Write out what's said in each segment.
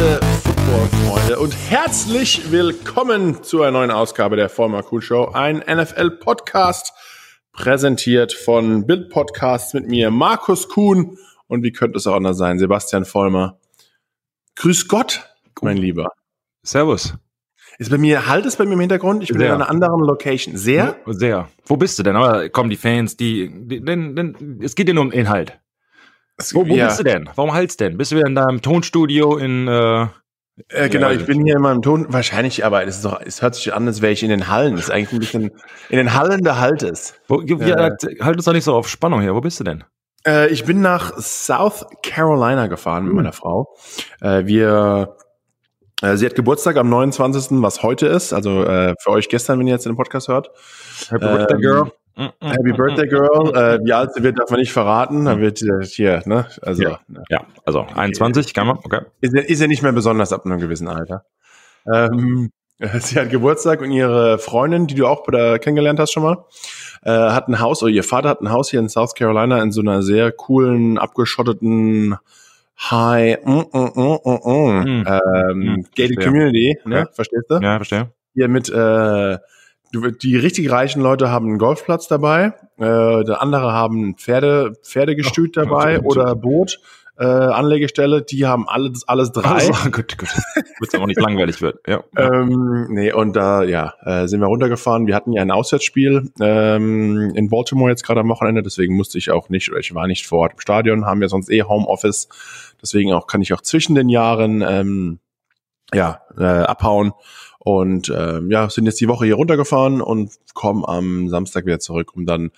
liebe Football-Freunde und herzlich willkommen zu einer neuen Ausgabe der Vollmer Cool Show, ein NFL-Podcast, präsentiert von Bild Podcasts mit mir, Markus Kuhn und wie könnte es auch anders sein, Sebastian Vollmer. Grüß Gott, mein Lieber. Servus. Ist bei mir, halt es bei mir im Hintergrund? Ich bin Sehr. in einer anderen Location. Sehr? Sehr. Wo bist du denn? Aber kommen die Fans, die, die denn, denn, es geht ja nur um Inhalt. Wo, wo ja. bist du denn? Warum haltst denn? Bist du wieder in deinem Tonstudio in, äh, Äh, genau, Ja, ich bin hier in meinem Ton, wahrscheinlich, aber es, ist doch, es hört sich an, als wäre ich in den Hallen. Das ist eigentlich ein bisschen, in den Hallen der Halt ist. wo, ja, Äh. halt uns doch nicht so auf Spannung hier. Wo bist du denn? Äh, ich bin nach South Carolina gefahren mit Hm. meiner Frau. Äh, wir, äh, sie hat Geburtstag am 29., was heute ist, also äh, für euch gestern, wenn ihr jetzt den Podcast hört. Happy Ähm, Birthday, Girl. Happy Birthday Girl. Äh, wie alt sie wird, darf man nicht verraten. Dann wird äh, hier, ne? Also Ja. Ja, also 21 kann man, okay. ist, ja- ist ja nicht mehr besonders ab einem gewissen Alter. Ähm, sie hat Geburtstag und ihre Freundin, die du auch bei der kennengelernt hast schon mal, äh, hat ein Haus, oder ihr Vater hat ein Haus hier in South Carolina in so einer sehr coolen, abgeschotteten High, mm, mm, mm, mm, mm, Mm. ähm, Mm, gated. Community, ne? Verstehst du? Ja, verstehe. Hier mit, äh, die richtig reichen Leute haben einen Golfplatz dabei, äh, der andere haben Pferde, Pferdegestüt Oh, dabei so- oder Boot, äh, Anlegestelle, die haben alles, alles drei. Also, gut, gut. Wird's aber nicht langweilig wird. Ja. Ähm, nee, und da, ja, äh, sind wir runtergefahren. Wir hatten ja ein Auswärtsspiel ähm, in Baltimore jetzt gerade am Wochenende, deswegen musste ich auch nicht, oder ich war nicht vor Ort im Stadion, haben wir sonst eh Homeoffice. Deswegen auch kann ich auch zwischen den Jahren ähm, ja, äh, abhauen. Und ähm, ja, sind jetzt die Woche hier runtergefahren und kommen am Samstag wieder zurück, um dann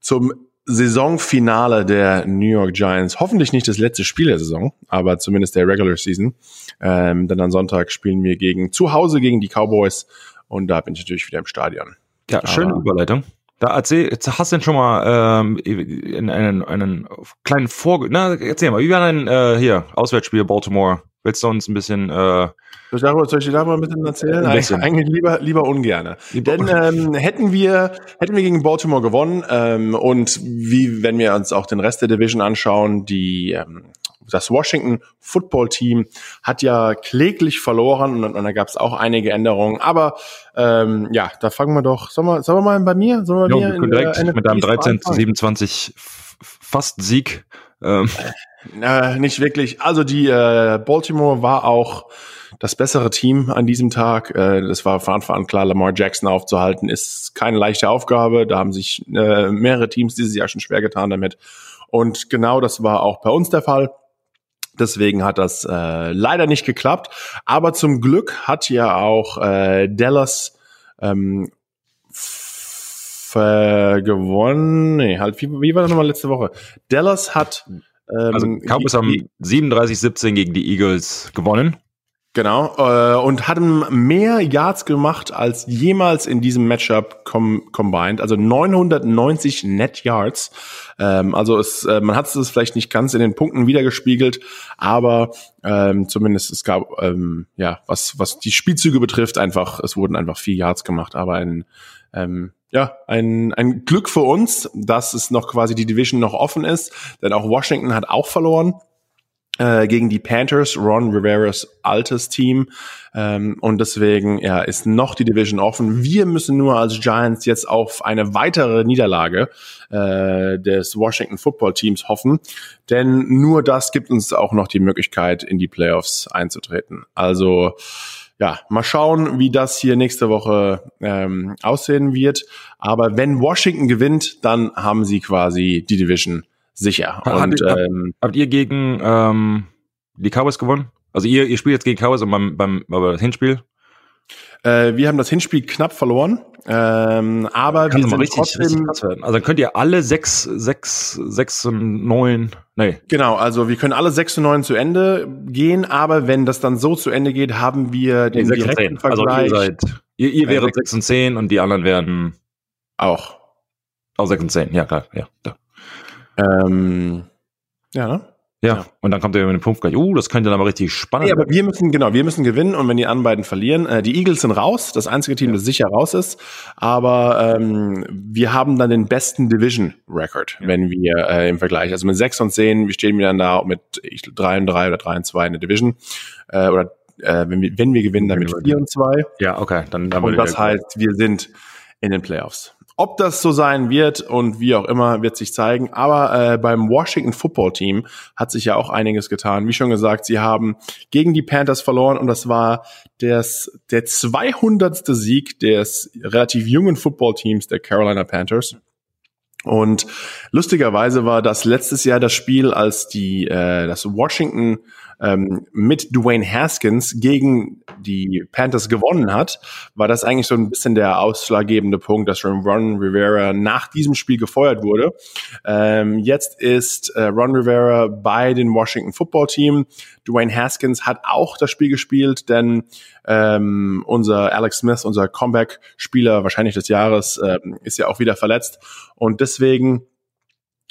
zum Saisonfinale der New York Giants, hoffentlich nicht das letzte Spiel der Saison, aber zumindest der Regular Season. Ähm, denn am Sonntag spielen wir gegen zu Hause gegen die Cowboys und da bin ich natürlich wieder im Stadion. Ja, schöne Aber- Überleitung. Da erzähl, jetzt hast du denn schon mal ähm, in einen, einen kleinen Vor... Na, erzähl mal, wie war denn äh, hier, Auswärtsspiel Baltimore? Willst du uns ein bisschen... Äh, Soll ich darüber, soll ich dir darüber ein bisschen erzählen? Ein bisschen. Eigentlich lieber, lieber ungerne. Lieber- Denn ähm, hätten wir hätten wir gegen Baltimore gewonnen ähm, und wie wenn wir uns auch den Rest der Division anschauen, die ähm, das Washington Football Team hat ja kläglich verloren und, und da gab es auch einige Änderungen. Aber ähm, ja, da fangen wir doch. Sollen wir, sollen wir mal bei mir? Sollen wir bei wir direkt der mit deinem NFC 13 zu anfangen? 27 F- fast Sieg. Ähm, Äh, nicht wirklich. Also die äh, Baltimore war auch das bessere Team an diesem Tag. Äh, das war von Anfang an klar, Lamar Jackson aufzuhalten, ist keine leichte Aufgabe. Da haben sich äh, mehrere Teams dieses Jahr schon schwer getan damit. Und genau das war auch bei uns der Fall. Deswegen hat das äh, leider nicht geklappt. Aber zum Glück hat ja auch äh, Dallas ähm, äh, gewonnen. Nee, halt, wie, wie war das nochmal letzte Woche? Dallas hat ähm, also Cowboys haben 37-17 gegen die Eagles gewonnen. Genau, äh, und hatten mehr Yards gemacht als jemals in diesem Matchup com combined, also 990 Net Yards. Ähm, also es, äh, man hat es vielleicht nicht ganz in den Punkten wiedergespiegelt, aber ähm, zumindest es gab, ähm, ja, was, was die Spielzüge betrifft, einfach, es wurden einfach vier Yards gemacht, aber ein, ähm, ja, ein, ein Glück für uns, dass es noch quasi die Division noch offen ist, denn auch Washington hat auch verloren gegen die Panthers, Ron Riveras altes Team. Ähm, und deswegen ja, ist noch die Division offen. Wir müssen nur als Giants jetzt auf eine weitere Niederlage äh, des Washington Football Teams hoffen. Denn nur das gibt uns auch noch die Möglichkeit, in die Playoffs einzutreten. Also ja, mal schauen, wie das hier nächste Woche ähm, aussehen wird. Aber wenn Washington gewinnt, dann haben sie quasi die Division sicher. Und hat- ähm, Habt ihr gegen ähm, die Cowboys gewonnen? Also ihr, ihr spielt jetzt gegen Cowboys und beim, beim das Hinspiel? Äh, wir haben das Hinspiel knapp verloren, ähm, aber Kann wir sind richtig, richtig trotzdem werden. Also dann könnt ihr alle sechs, sechs, sechs und neun, nee, genau. Also wir können alle 6 zu 9 zu Ende gehen, aber wenn das dann so zu Ende geht, haben wir den sechs und direkten zehn. Also Vergleich ihr seid, ihr, ihr wäret sechs- sechs und zehn und die anderen werden auch. auch sechs und zehn. Ja, klar, ja. Da. Ähm, ja, ne? Ja, ja, und dann kommt er über den Punkt gleich, uh, das könnte dann aber richtig spannend Ja, aber wir müssen, genau, wir müssen gewinnen und wenn die anderen beiden verlieren, äh, die Eagles sind raus, das einzige Team, ja. das sicher raus ist, aber ähm, wir haben dann den besten Division-Record, ja. wenn wir äh, im Vergleich, also mit 6 und 10, wir stehen wir dann da mit ich, 3 und 3 oder 3 und 2 in der Division, äh, oder äh, wenn, wir, wenn wir gewinnen, dann mit 4 und 2. Ja, okay, dann, dann Und das heißt, wir sind in den Playoffs. Ob das so sein wird und wie auch immer, wird sich zeigen. Aber äh, beim Washington Football Team hat sich ja auch einiges getan. Wie schon gesagt, sie haben gegen die Panthers verloren und das war des, der 200. Sieg des relativ jungen Football Teams der Carolina Panthers. Und lustigerweise war das letztes Jahr das Spiel, als die äh, das Washington ähm, mit Dwayne Haskins gegen die Panthers gewonnen hat, war das eigentlich so ein bisschen der ausschlaggebende Punkt, dass Ron Rivera nach diesem Spiel gefeuert wurde. Ähm, jetzt ist äh, Ron Rivera bei den Washington Football Team. Dwayne Haskins hat auch das Spiel gespielt, denn ähm, unser Alex Smith, unser Comeback-Spieler wahrscheinlich des Jahres, ähm, ist ja auch wieder verletzt. Und deswegen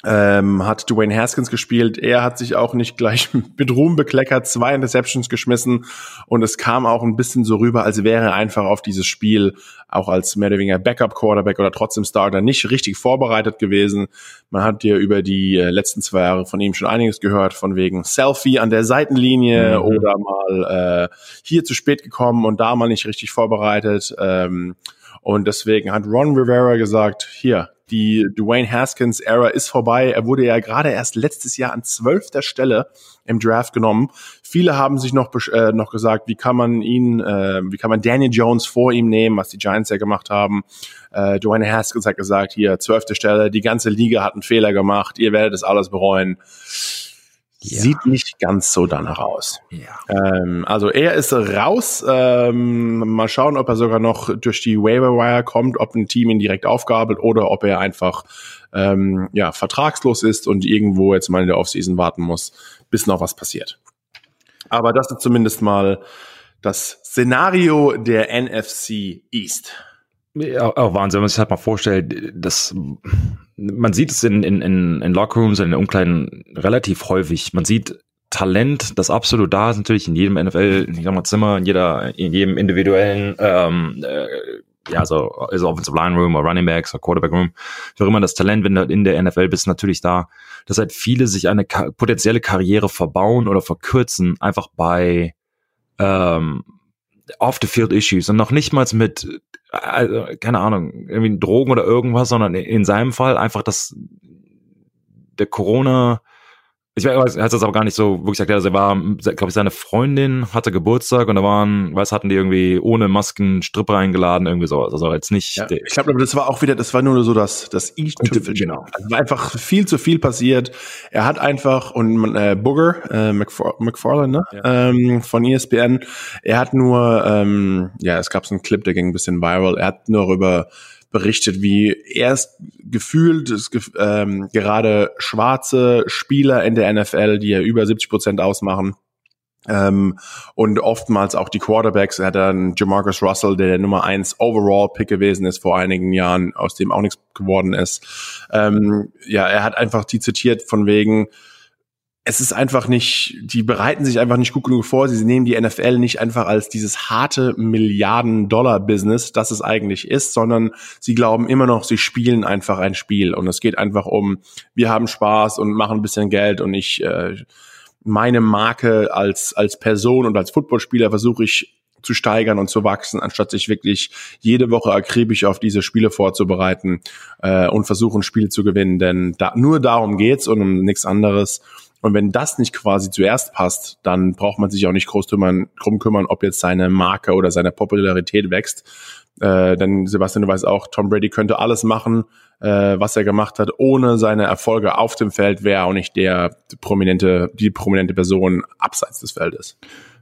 ähm, hat Dwayne Haskins gespielt. Er hat sich auch nicht gleich mit Ruhm bekleckert, zwei Interceptions geschmissen und es kam auch ein bisschen so rüber, als wäre er einfach auf dieses Spiel auch als mehr oder weniger Backup-Quarterback oder trotzdem Starter nicht richtig vorbereitet gewesen. Man hat ja über die äh, letzten zwei Jahre von ihm schon einiges gehört, von wegen Selfie an der Seitenlinie mhm. oder mal äh, hier zu spät gekommen und da mal nicht richtig vorbereitet. Ähm, und deswegen hat Ron Rivera gesagt, hier, die Dwayne Haskins Era ist vorbei. Er wurde ja gerade erst letztes Jahr an zwölfter Stelle im Draft genommen. Viele haben sich noch, äh, noch gesagt, wie kann man ihn, äh, wie kann man Daniel Jones vor ihm nehmen, was die Giants ja gemacht haben. Äh, Dwayne Haskins hat gesagt, hier zwölfte Stelle, die ganze Liga hat einen Fehler gemacht, ihr werdet es alles bereuen. Ja. Sieht nicht ganz so danach aus. Ja. Ähm, also er ist raus. Ähm, mal schauen, ob er sogar noch durch die Waiver Wire kommt, ob ein Team ihn direkt aufgabelt oder ob er einfach ähm, ja, vertragslos ist und irgendwo jetzt mal in der Offseason warten muss, bis noch was passiert. Aber das ist zumindest mal das Szenario der NFC East. Ja, auch Wahnsinn, wenn man sich halt mal vorstellt, dass man sieht es in, in, in, in Lockrooms, in den Umkleiden relativ häufig. Man sieht Talent, das absolut da ist, natürlich in jedem NFL, in jedem Zimmer, in jeder, in jedem individuellen, ähm, äh, ja, so, also Offensive Line Room oder Running Backs oder Quarterback Room, wie auch immer das Talent, wenn du in der NFL bist, natürlich da, dass halt viele sich eine ka potenzielle Karriere verbauen oder verkürzen, einfach bei ähm, Off-the-Field-Issues und noch nicht mal mit, also, keine Ahnung, irgendwie Drogen oder irgendwas, sondern in seinem Fall einfach das, der Corona, ich weiß, er hat das aber gar nicht so wirklich erklärt. Also er war, glaube ich, seine Freundin hatte Geburtstag und da waren, weiß, hatten die irgendwie ohne Masken Stripper eingeladen, irgendwie so. Also jetzt nicht. Ja, ich glaube, das war auch wieder, das war nur so das, das i-Tüpfel. Genau. Also war einfach viel zu viel passiert. Er hat einfach, und äh, Booger, äh, McFar McFarlane, ne? Ja. Ähm, von ESPN, er hat nur, ähm, ja, es gab so einen Clip, der ging ein bisschen viral. Er hat nur über berichtet, wie erst gefühlt ähm, gerade schwarze Spieler in der NFL, die ja über 70 Prozent ausmachen, ähm, und oftmals auch die Quarterbacks. Er hat dann Jamarcus Russell, der der Nummer eins Overall Pick gewesen ist vor einigen Jahren, aus dem auch nichts geworden ist. Ähm, ja, er hat einfach die zitiert von wegen, es ist einfach nicht, die bereiten sich einfach nicht gut genug vor. Sie nehmen die NFL nicht einfach als dieses harte Milliarden-Dollar-Business, das es eigentlich ist, sondern sie glauben immer noch, sie spielen einfach ein Spiel. Und es geht einfach um, wir haben Spaß und machen ein bisschen Geld und ich, äh, meine Marke als, als Person und als Footballspieler versuche ich zu steigern und zu wachsen, anstatt sich wirklich jede Woche akribisch auf diese Spiele vorzubereiten äh, und versuchen, Spiele zu gewinnen. Denn da, nur darum geht's und um nichts anderes. Und wenn das nicht quasi zuerst passt, dann braucht man sich auch nicht groß drum, drum kümmern, ob jetzt seine Marke oder seine Popularität wächst. Äh, denn Sebastian, du weißt auch, Tom Brady könnte alles machen, äh, was er gemacht hat, ohne seine Erfolge auf dem Feld wäre auch nicht der prominente, die prominente Person abseits des Feldes.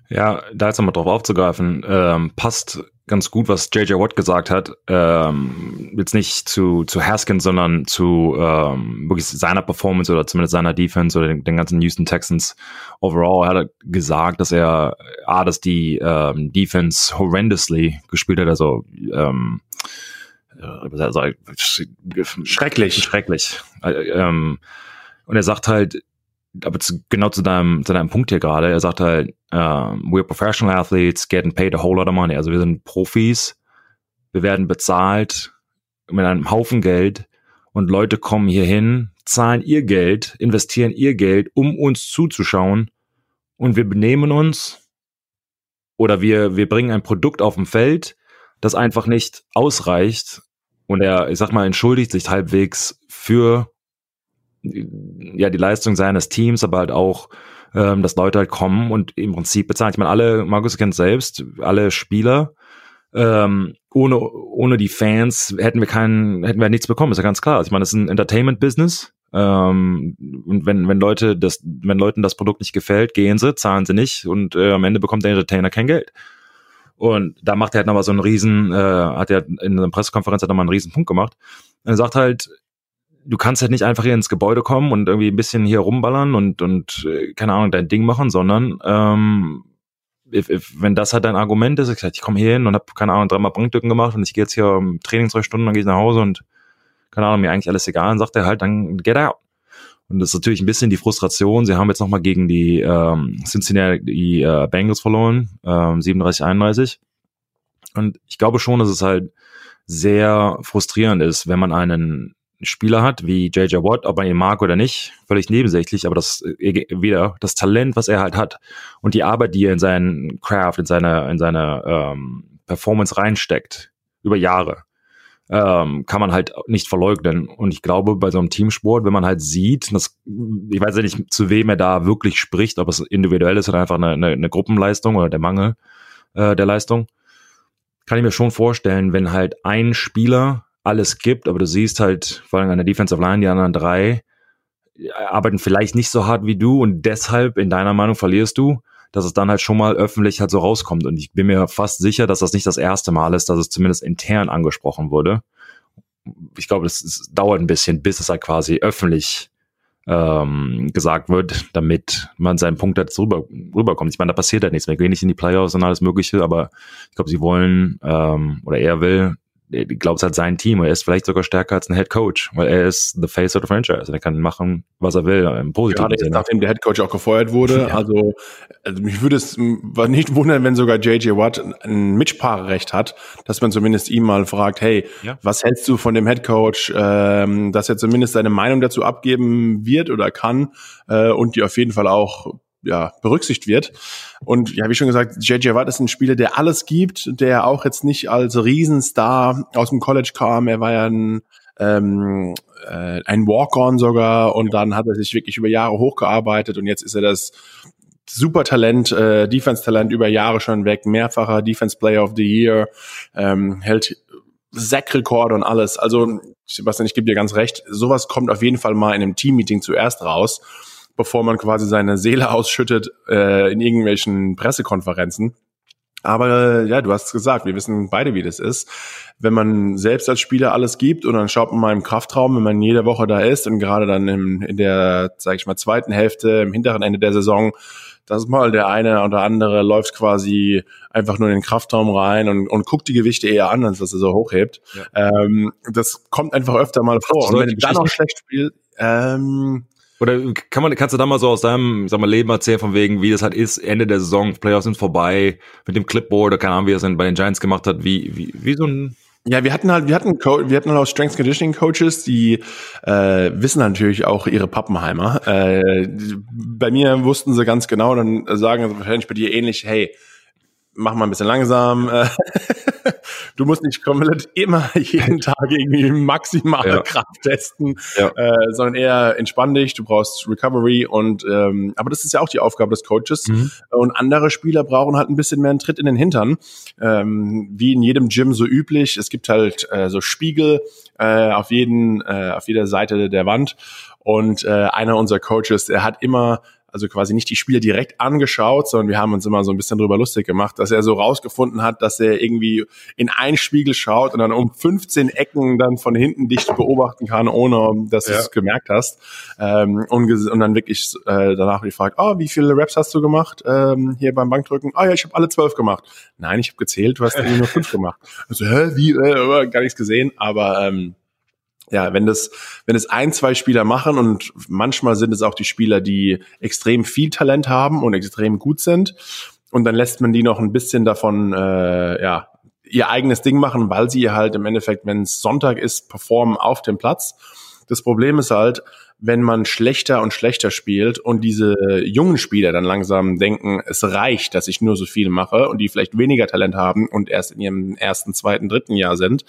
Ja, da jetzt nochmal drauf aufzugreifen, ähm, passt ganz gut, was JJ Watt gesagt hat. Ähm, jetzt nicht zu, zu Haskins, sondern zu ähm, wirklich seiner Performance oder zumindest seiner Defense oder den, den ganzen Houston Texans overall. Er hat gesagt, dass er A, dass die ähm, Defense horrendously gespielt hat, also ähm, also, schrecklich. Schrecklich. Äh, ähm, und er sagt halt, aber zu, genau zu deinem, zu deinem Punkt hier gerade, er sagt halt, uh, we're professional athletes, getting paid a whole lot of money. Also wir sind Profis, wir werden bezahlt mit einem Haufen Geld und Leute kommen hier hin, zahlen ihr Geld, investieren ihr Geld, um uns zuzuschauen. Und wir benehmen uns oder wir, wir bringen ein Produkt auf dem Feld, das einfach nicht ausreicht. Und er, ich sag mal, entschuldigt sich halbwegs für ja die Leistung seines Teams, aber halt auch, ähm, dass Leute halt kommen und im Prinzip bezahlen. Ich meine, alle, Markus kennt selbst, alle Spieler, ähm, ohne, ohne die Fans hätten wir keinen, hätten wir nichts bekommen, ist ja ganz klar. Also ich meine, das ist ein Entertainment-Business. Ähm, und wenn, wenn Leute das, wenn Leuten das Produkt nicht gefällt, gehen sie, zahlen sie nicht und äh, am Ende bekommt der Entertainer kein Geld. Und da macht er halt nochmal so einen riesen, äh, hat er in einer Pressekonferenz hat nochmal einen riesen Punkt gemacht. Er sagt halt, du kannst halt nicht einfach hier ins Gebäude kommen und irgendwie ein bisschen hier rumballern und, und äh, keine Ahnung, dein Ding machen, sondern ähm, if, if, wenn das halt dein Argument ist, ich sag, ich komme hier hin und habe keine Ahnung, dreimal Bankdrücken gemacht und ich gehe jetzt hier um Training zwei Stunden, dann gehe ich nach Hause und keine Ahnung, mir eigentlich alles egal, dann sagt er halt, dann get out. Und das ist natürlich ein bisschen die Frustration. Sie haben jetzt nochmal gegen die ähm, Cincinnati äh, Bengals verloren, ähm, 37, 31. Und ich glaube schon, dass es halt sehr frustrierend ist, wenn man einen Spieler hat, wie JJ Watt, ob man ihn mag oder nicht, völlig nebensächlich, aber das äh, wieder das Talent, was er halt hat und die Arbeit, die er in seinen Craft, in seine, in seine ähm, Performance reinsteckt, über Jahre, ähm, kann man halt nicht verleugnen. Und ich glaube, bei so einem Teamsport, wenn man halt sieht, das, ich weiß ja nicht, zu wem er da wirklich spricht, ob es individuell ist oder einfach eine, eine, eine Gruppenleistung oder der Mangel äh, der Leistung, kann ich mir schon vorstellen, wenn halt ein Spieler alles gibt, aber du siehst halt, vor allem an der Defensive Line, die anderen drei arbeiten vielleicht nicht so hart wie du und deshalb in deiner Meinung verlierst du, dass es dann halt schon mal öffentlich halt so rauskommt. Und ich bin mir fast sicher, dass das nicht das erste Mal ist, dass es zumindest intern angesprochen wurde. Ich glaube, es dauert ein bisschen, bis es halt quasi öffentlich ähm, gesagt wird, damit man seinen Punkt jetzt rüber, rüberkommt. Ich meine, da passiert halt nichts mehr. Gehen nicht in die Playoffs und alles Mögliche, aber ich glaube, sie wollen ähm, oder er will ich glaube, es hat sein Team. Er ist vielleicht sogar stärker als ein Head Coach, weil er ist the face of the franchise. Er kann machen, was er will, im positiven Gerade Sinne. nachdem der Head Coach auch gefeuert wurde. Ja. Also, also mich würde es nicht wundern, wenn sogar JJ Watt ein Mitspracherecht hat, dass man zumindest ihm mal fragt, hey, ja. was hältst du von dem Head Coach, ähm, dass er zumindest seine Meinung dazu abgeben wird oder kann äh, und die auf jeden Fall auch ja, berücksichtigt wird. Und ja, wie schon gesagt, JJ Watt ist ein Spieler, der alles gibt, der auch jetzt nicht als Riesenstar aus dem College kam. Er war ja ein, ähm, äh, ein Walk-on sogar und dann hat er sich wirklich über Jahre hochgearbeitet und jetzt ist er das super Talent, äh, Defense-Talent über Jahre schon weg, mehrfacher Defense Player of the Year, ähm, hält Sackrekorde und alles. Also, Sebastian, ich gebe dir ganz recht, sowas kommt auf jeden Fall mal in einem Team-Meeting zuerst raus bevor man quasi seine Seele ausschüttet äh, in irgendwelchen Pressekonferenzen. Aber äh, ja, du hast es gesagt, wir wissen beide, wie das ist. Wenn man selbst als Spieler alles gibt und dann schaut man mal im Kraftraum, wenn man jede Woche da ist und gerade dann im, in der, sag ich mal, zweiten Hälfte, im hinteren Ende der Saison, das mal der eine oder andere läuft quasi einfach nur in den Kraftraum rein und, und guckt die Gewichte eher an, als dass er so hochhebt. Ja. Ähm, das kommt einfach öfter mal vor. Und wenn du dann noch schlecht spielst, ähm, oder kann man, kannst du da mal so aus deinem, sag mal, Leben erzählen, von wegen, wie das halt ist, Ende der Saison, Playoffs sind vorbei, mit dem Clipboard, oder keine Ahnung, wie er es bei den Giants gemacht hat, wie, wie, wie so ein ja, wir hatten halt, wir hatten, wir hatten halt auch Strength Conditioning Coaches, die äh, wissen natürlich auch ihre Pappenheimer. Äh, bei mir wussten sie ganz genau, dann sagen sie wahrscheinlich bei dir ähnlich, hey, mach mal ein bisschen langsam. du musst nicht komplett immer jeden Tag irgendwie maximale ja. Kraft testen, ja. äh, sondern eher entspann dich, du brauchst Recovery und ähm, aber das ist ja auch die Aufgabe des Coaches. Mhm. Und andere Spieler brauchen halt ein bisschen mehr einen Tritt in den Hintern. Ähm, wie in jedem Gym so üblich. Es gibt halt äh, so Spiegel äh, auf jeden, äh, auf jeder Seite der Wand. Und äh, einer unserer Coaches, der hat immer also quasi nicht die Spieler direkt angeschaut, sondern wir haben uns immer so ein bisschen drüber lustig gemacht, dass er so rausgefunden hat, dass er irgendwie in einen Spiegel schaut und dann um 15 Ecken dann von hinten dich beobachten kann, ohne dass ja. du es gemerkt hast. Ähm, und, und, dann wirklich äh, danach gefragt, oh, wie viele Raps hast du gemacht ähm, hier beim Bankdrücken? Ah oh, ja, ich habe alle zwölf gemacht. Nein, ich habe gezählt, du hast irgendwie nur fünf gemacht. Also, hä, wie, äh, gar nichts gesehen, aber ähm, ja, wenn das, wenn es ein, zwei Spieler machen und manchmal sind es auch die Spieler, die extrem viel Talent haben und extrem gut sind und dann lässt man die noch ein bisschen davon, äh, ja, ihr eigenes Ding machen, weil sie halt im Endeffekt, wenn es Sonntag ist, performen auf dem Platz. Das Problem ist halt, wenn man schlechter und schlechter spielt und diese jungen Spieler dann langsam denken, es reicht, dass ich nur so viel mache und die vielleicht weniger Talent haben und erst in ihrem ersten, zweiten, dritten Jahr sind.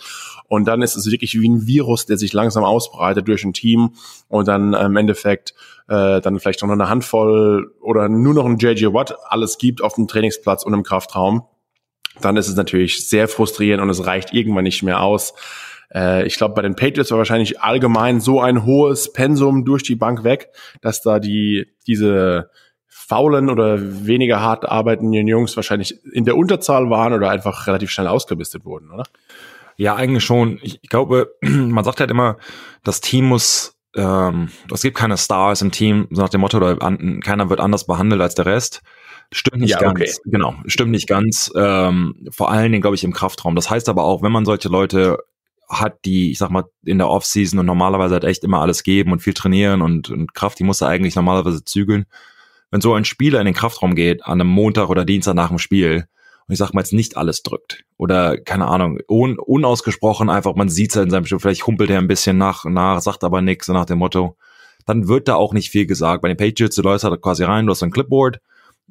Und dann ist es wirklich wie ein Virus, der sich langsam ausbreitet durch ein Team und dann im Endeffekt äh, dann vielleicht noch eine Handvoll oder nur noch ein JJ Watt alles gibt auf dem Trainingsplatz und im Kraftraum. Dann ist es natürlich sehr frustrierend und es reicht irgendwann nicht mehr aus. Äh, ich glaube, bei den Patriots war wahrscheinlich allgemein so ein hohes Pensum durch die Bank weg, dass da die diese faulen oder weniger hart arbeitenden Jungs wahrscheinlich in der Unterzahl waren oder einfach relativ schnell ausgebistet wurden, oder? Ja, eigentlich schon. Ich glaube, man sagt halt immer, das Team muss, ähm, es gibt keine Stars im Team, so nach dem Motto, oder an, keiner wird anders behandelt als der Rest. Stimmt nicht ja, ganz. Okay. Genau, stimmt nicht ganz. Ähm, vor allen Dingen, glaube ich, im Kraftraum. Das heißt aber auch, wenn man solche Leute hat, die, ich sag mal, in der Offseason und normalerweise halt echt immer alles geben und viel trainieren und, und Kraft, die muss er eigentlich normalerweise zügeln. Wenn so ein Spieler in den Kraftraum geht, an einem Montag oder Dienstag nach dem Spiel, und ich sag mal jetzt nicht alles drückt oder keine Ahnung, un, unausgesprochen einfach, man sieht es halt in seinem Spiel, vielleicht humpelt er ein bisschen nach, nach sagt aber nichts, so nach dem Motto, dann wird da auch nicht viel gesagt. Bei den Patriots, du läufst halt quasi rein, du hast ein Clipboard,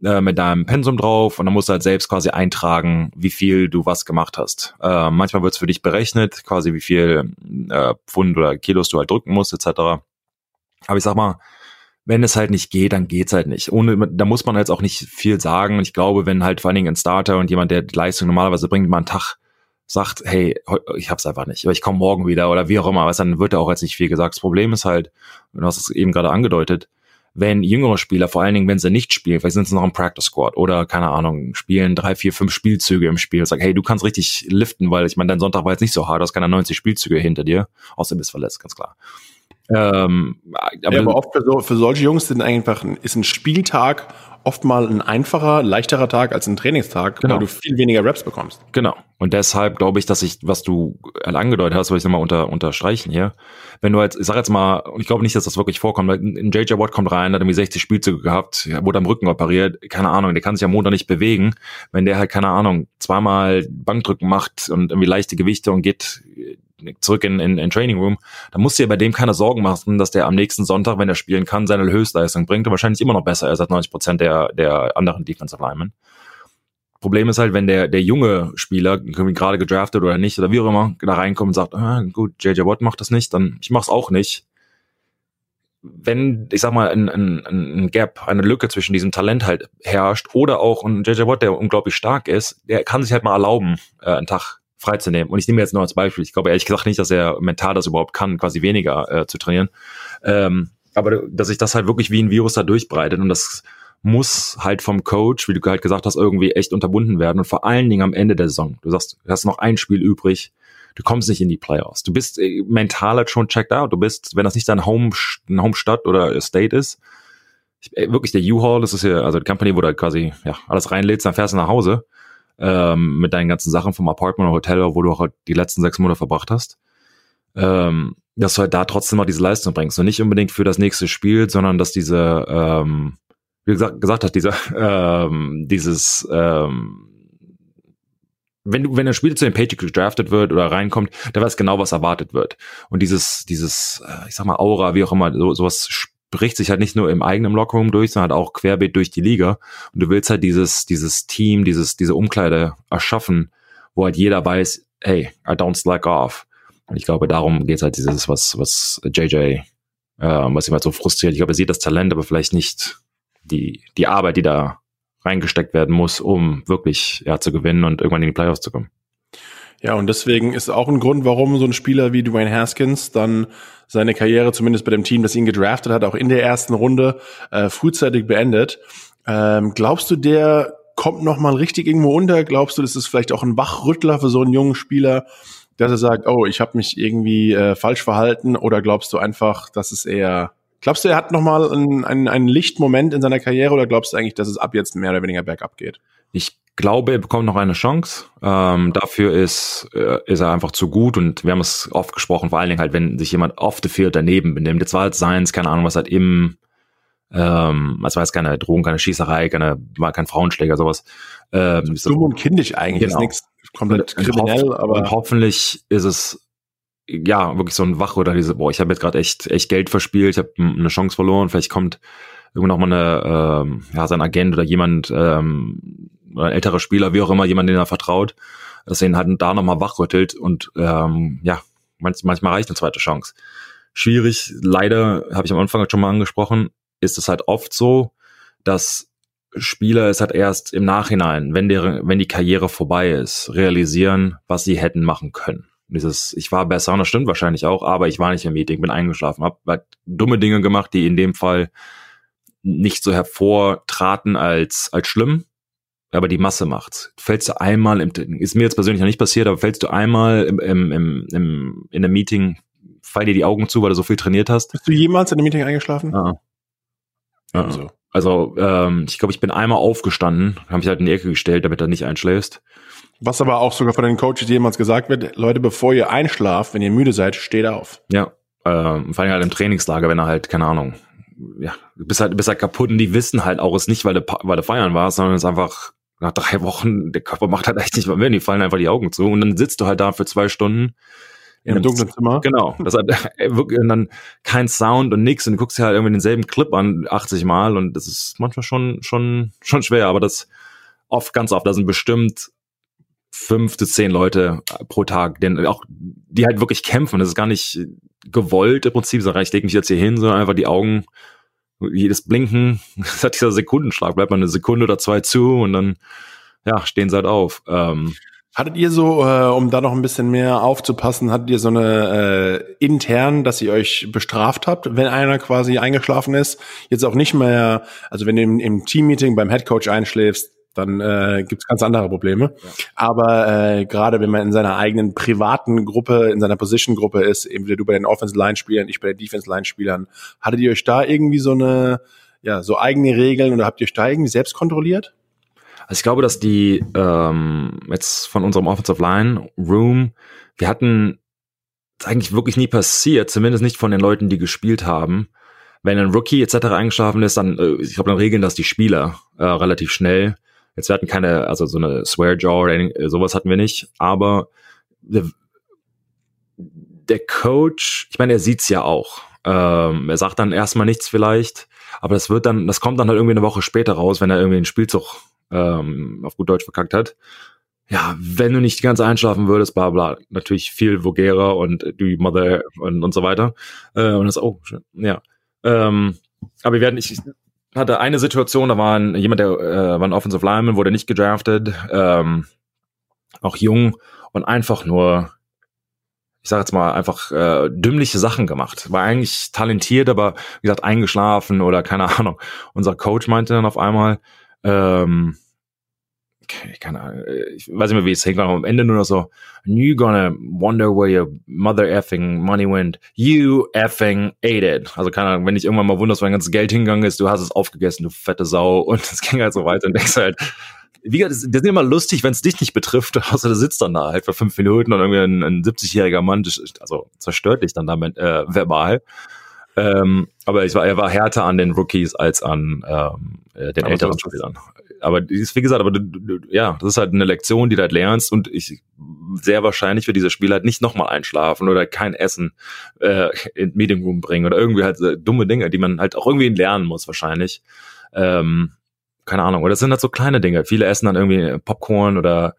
äh, mit deinem Pensum drauf und dann musst du halt selbst quasi eintragen, wie viel du was gemacht hast. Äh, manchmal wird es für dich berechnet, quasi wie viel äh, Pfund oder Kilos du halt drücken musst, etc. Aber ich sag mal, wenn es halt nicht geht, dann geht's halt nicht. Ohne, da muss man jetzt auch nicht viel sagen. Und ich glaube, wenn halt vor allen Dingen ein Starter und jemand, der die Leistung normalerweise bringt, mal einen Tag sagt, hey, ich hab's einfach nicht, aber ich komme morgen wieder oder wie auch immer, was dann wird da auch jetzt nicht viel gesagt. Das Problem ist halt, du hast es eben gerade angedeutet, wenn jüngere Spieler, vor allen Dingen, wenn sie nicht spielen, vielleicht sind sie noch im Practice Squad oder keine Ahnung, spielen drei, vier, fünf Spielzüge im Spiel, sagen, hey, du kannst richtig liften, weil ich meine, dein Sonntag war jetzt nicht so hart, du hast keine 90 Spielzüge hinter dir, außer du bist verletzt, ganz klar. Ähm, aber, ja, aber oft für, so, für solche Jungs sind einfach ist ein Spieltag oft mal ein einfacher, leichterer Tag als ein Trainingstag, genau. weil du viel weniger Raps bekommst. Genau. Und deshalb glaube ich, dass ich, was du angedeutet hast, will ich nochmal unter, unterstreichen hier. Wenn du jetzt, ich sag jetzt mal, und ich glaube nicht, dass das wirklich vorkommt, weil ein JJ Watt kommt rein, hat irgendwie 60 Spielzüge gehabt, wurde am Rücken operiert, keine Ahnung, der kann sich am Montag nicht bewegen. Wenn der halt, keine Ahnung, zweimal Bankdrücken macht und irgendwie leichte Gewichte und geht zurück in, in, in Training Room, dann musst du dir bei dem keine Sorgen machen, dass der am nächsten Sonntag, wenn er spielen kann, seine Höchstleistung bringt und wahrscheinlich immer noch besser ist als 90 Prozent der, der anderen Defensive Linemen. Problem ist halt, wenn der, der junge Spieler, gerade gedraftet oder nicht, oder wie auch immer, da reinkommt und sagt, ah, gut, JJ Watt macht das nicht, dann ich mach's auch nicht. Wenn, ich sag mal, ein, ein, ein Gap, eine Lücke zwischen diesem Talent halt herrscht oder auch ein JJ Watt, der unglaublich stark ist, der kann sich halt mal erlauben, äh, einen Tag freizunehmen. Und ich nehme jetzt nur als Beispiel, ich glaube ehrlich gesagt nicht, dass er mental das überhaupt kann, quasi weniger äh, zu trainieren. Ähm, aber dass sich das halt wirklich wie ein Virus da durchbreitet und das muss halt vom Coach, wie du halt gesagt hast, irgendwie echt unterbunden werden und vor allen Dingen am Ende der Saison. Du sagst, du hast noch ein Spiel übrig, du kommst nicht in die Playoffs. Du bist äh, mental halt schon checked out. Du bist, wenn das nicht dein Home, Homestadt oder State ist, ich, äh, wirklich der U-Haul, das ist ja, also die Company, wo du halt quasi ja, alles reinlädst, dann fährst du nach Hause ähm, mit deinen ganzen Sachen vom Apartment oder Hotel, wo du auch halt die letzten sechs Monate verbracht hast. Ähm, dass du halt da trotzdem noch diese Leistung bringst. Und nicht unbedingt für das nächste Spiel, sondern dass diese, ähm, wie gesagt, gesagt hat, dieser, ähm, dieses, ähm, wenn du, wenn ein Spieler zu den Patriots gedraftet wird oder reinkommt, der weiß genau, was erwartet wird. Und dieses, dieses, äh, ich sag mal, Aura, wie auch immer, so, sowas bricht sich halt nicht nur im eigenen Lockerroom durch, sondern halt auch querbeet durch die Liga. Und du willst halt dieses, dieses Team, dieses, diese Umkleide erschaffen, wo halt jeder weiß, hey, I don't slack off. Und ich glaube, darum geht's halt dieses, was, was JJ, äh, was ihm halt so frustriert. Ich glaube, er sieht das Talent, aber vielleicht nicht die, die Arbeit, die da reingesteckt werden muss, um wirklich ja, zu gewinnen und irgendwann in die Playoffs zu kommen. Ja, und deswegen ist auch ein Grund, warum so ein Spieler wie Dwayne Haskins dann seine Karriere zumindest bei dem Team, das ihn gedraftet hat, auch in der ersten Runde äh, frühzeitig beendet. Ähm, glaubst du, der kommt noch mal richtig irgendwo unter? Glaubst du, das ist vielleicht auch ein Wachrüttler für so einen jungen Spieler, dass er sagt, oh, ich habe mich irgendwie äh, falsch verhalten? Oder glaubst du einfach, dass es eher Glaubst du, er hat nochmal einen, einen, einen Lichtmoment in seiner Karriere oder glaubst du eigentlich, dass es ab jetzt mehr oder weniger bergab geht? Ich glaube, er bekommt noch eine Chance. Ähm, dafür ist, äh, ist er einfach zu gut und wir haben es oft gesprochen, vor allen Dingen halt, wenn sich jemand off the field daneben benimmt. Jetzt war halt Science, keine Ahnung, was halt im, ähm, also war jetzt keine Drogen, keine Schießerei, keine, war kein Frauenschläger, sowas. Ähm, also dumm und kindisch eigentlich, genau. ist nichts komplett kriminell, aber. Und hoffentlich ist es ja, wirklich so ein Wach oder diese, boah, ich habe jetzt gerade echt, echt Geld verspielt, ich habe eine Chance verloren, vielleicht kommt irgendwann noch mal eine, ähm, ja, sein Agent oder jemand, ähm, ein älterer Spieler, wie auch immer, jemand, den er vertraut, dass er ihn halt da nochmal wachrüttelt und ähm, ja, manch, manchmal reicht eine zweite Chance. Schwierig, leider, habe ich am Anfang schon mal angesprochen, ist es halt oft so, dass Spieler es halt erst im Nachhinein, wenn, der, wenn die Karriere vorbei ist, realisieren, was sie hätten machen können. Dieses, ich war besser, und das stimmt wahrscheinlich auch, aber ich war nicht im Meeting, bin eingeschlafen, habe halt dumme Dinge gemacht, die in dem Fall nicht so hervortraten als, als schlimm, aber die Masse macht's. Fällst du einmal, im, ist mir jetzt persönlich noch nicht passiert, aber fällst du einmal im, im, im, im, in einem Meeting, fall dir die Augen zu, weil du so viel trainiert hast? Bist du jemals in einem Meeting eingeschlafen? Ah. Ah. Also, also ähm, ich glaube, ich bin einmal aufgestanden, habe mich halt in die Ecke gestellt, damit er nicht einschläfst. Was aber auch sogar von den Coaches jemals gesagt wird, Leute, bevor ihr einschlaft, wenn ihr müde seid, steht auf. Ja, ähm, vor allem halt im Trainingslager, wenn er halt, keine Ahnung, ja, du bist halt, bist halt kaputt und die wissen halt auch, es nicht, weil du, weil du feiern warst, sondern es ist einfach nach drei Wochen, der Körper macht halt echt nicht mehr mehr, die fallen einfach die Augen zu und dann sitzt du halt da für zwei Stunden in einem dunklen Zimmer. Genau, das hat wirklich und dann kein Sound und nix und du guckst dir halt irgendwie denselben Clip an 80 Mal und das ist manchmal schon schon schon schwer, aber das oft ganz oft, da sind bestimmt fünf bis zehn Leute pro Tag, denn auch die halt wirklich kämpfen. Das ist gar nicht gewollt im Prinzip, sondern ich lege mich jetzt hier hin, sondern einfach die Augen, jedes Blinken, das hat dieser Sekundenschlag, bleibt man eine Sekunde oder zwei zu und dann ja, stehen sie halt auf. Ähm, Hattet ihr so, äh, um da noch ein bisschen mehr aufzupassen, hattet ihr so eine äh, intern, dass ihr euch bestraft habt, wenn einer quasi eingeschlafen ist? Jetzt auch nicht mehr, also wenn du im, im Teammeeting beim Headcoach einschläfst, dann äh, gibt es ganz andere Probleme. Ja. Aber äh, gerade wenn man in seiner eigenen privaten Gruppe, in seiner Position-Gruppe ist, eben wie du bei den Offensive-Line-Spielern, ich bei den Defense-Line-Spielern, hattet ihr euch da irgendwie so eine, ja, so eigene Regeln oder habt ihr euch da irgendwie selbst kontrolliert? Also ich glaube, dass die ähm, jetzt von unserem Offensive Line Room, wir hatten das eigentlich wirklich nie passiert, zumindest nicht von den Leuten, die gespielt haben. Wenn ein Rookie etc. eingeschlafen ist, dann, äh, ich glaube, dann regeln das die Spieler äh, relativ schnell. Jetzt wir hatten keine, also so eine Swear-Jaw oder äh, sowas hatten wir nicht, aber der, der Coach, ich meine, er sieht's ja auch. Ähm, er sagt dann erstmal nichts vielleicht, aber das wird dann, das kommt dann halt irgendwie eine Woche später raus, wenn er irgendwie den Spielzug ähm, auf gut Deutsch verkackt hat. Ja, wenn du nicht ganz einschlafen würdest, bla bla, natürlich viel vulgärer und die Mother und, und so weiter. Äh, und das, oh, ja. Ähm, aber wir werden, ich, hatte eine Situation, da war ein, jemand, der äh, war ein Offensive Lineman, wurde nicht gedraftet, ähm, auch jung und einfach nur, ich sag jetzt mal, einfach äh, dümmliche Sachen gemacht. War eigentlich talentiert, aber wie gesagt, eingeschlafen oder keine Ahnung. Unser Coach meinte dann auf einmal, ähm, keine Ahnung, ich weiß nicht mehr, wie es hinkommt, am Ende nur noch so, you gonna wonder where your mother effing money went. You effing ate it. Also keine Ahnung, wenn ich irgendwann mal wunderst, wo dein ganzes Geld hingegangen ist, du hast es aufgegessen, du fette Sau. Und es ging halt so weiter und denkst halt, wie gesagt, das ist immer lustig, wenn es dich nicht betrifft, außer du sitzt dann da halt für fünf Minuten und irgendwie ein, ein 70-jähriger Mann, also zerstört dich dann damit äh, verbal. Ähm, aber ich war, er war härter an den Rookies als an ähm, äh, den aber älteren Spielern aber wie gesagt, aber ja, das ist halt eine Lektion, die du halt lernst und ich sehr wahrscheinlich wird dieser Spieler halt nicht nochmal einschlafen oder kein Essen äh, in Meeting Room bringen oder irgendwie halt so dumme Dinge, die man halt auch irgendwie lernen muss wahrscheinlich. Ähm, keine Ahnung. Oder das sind halt so kleine Dinge. Viele essen dann irgendwie Popcorn oder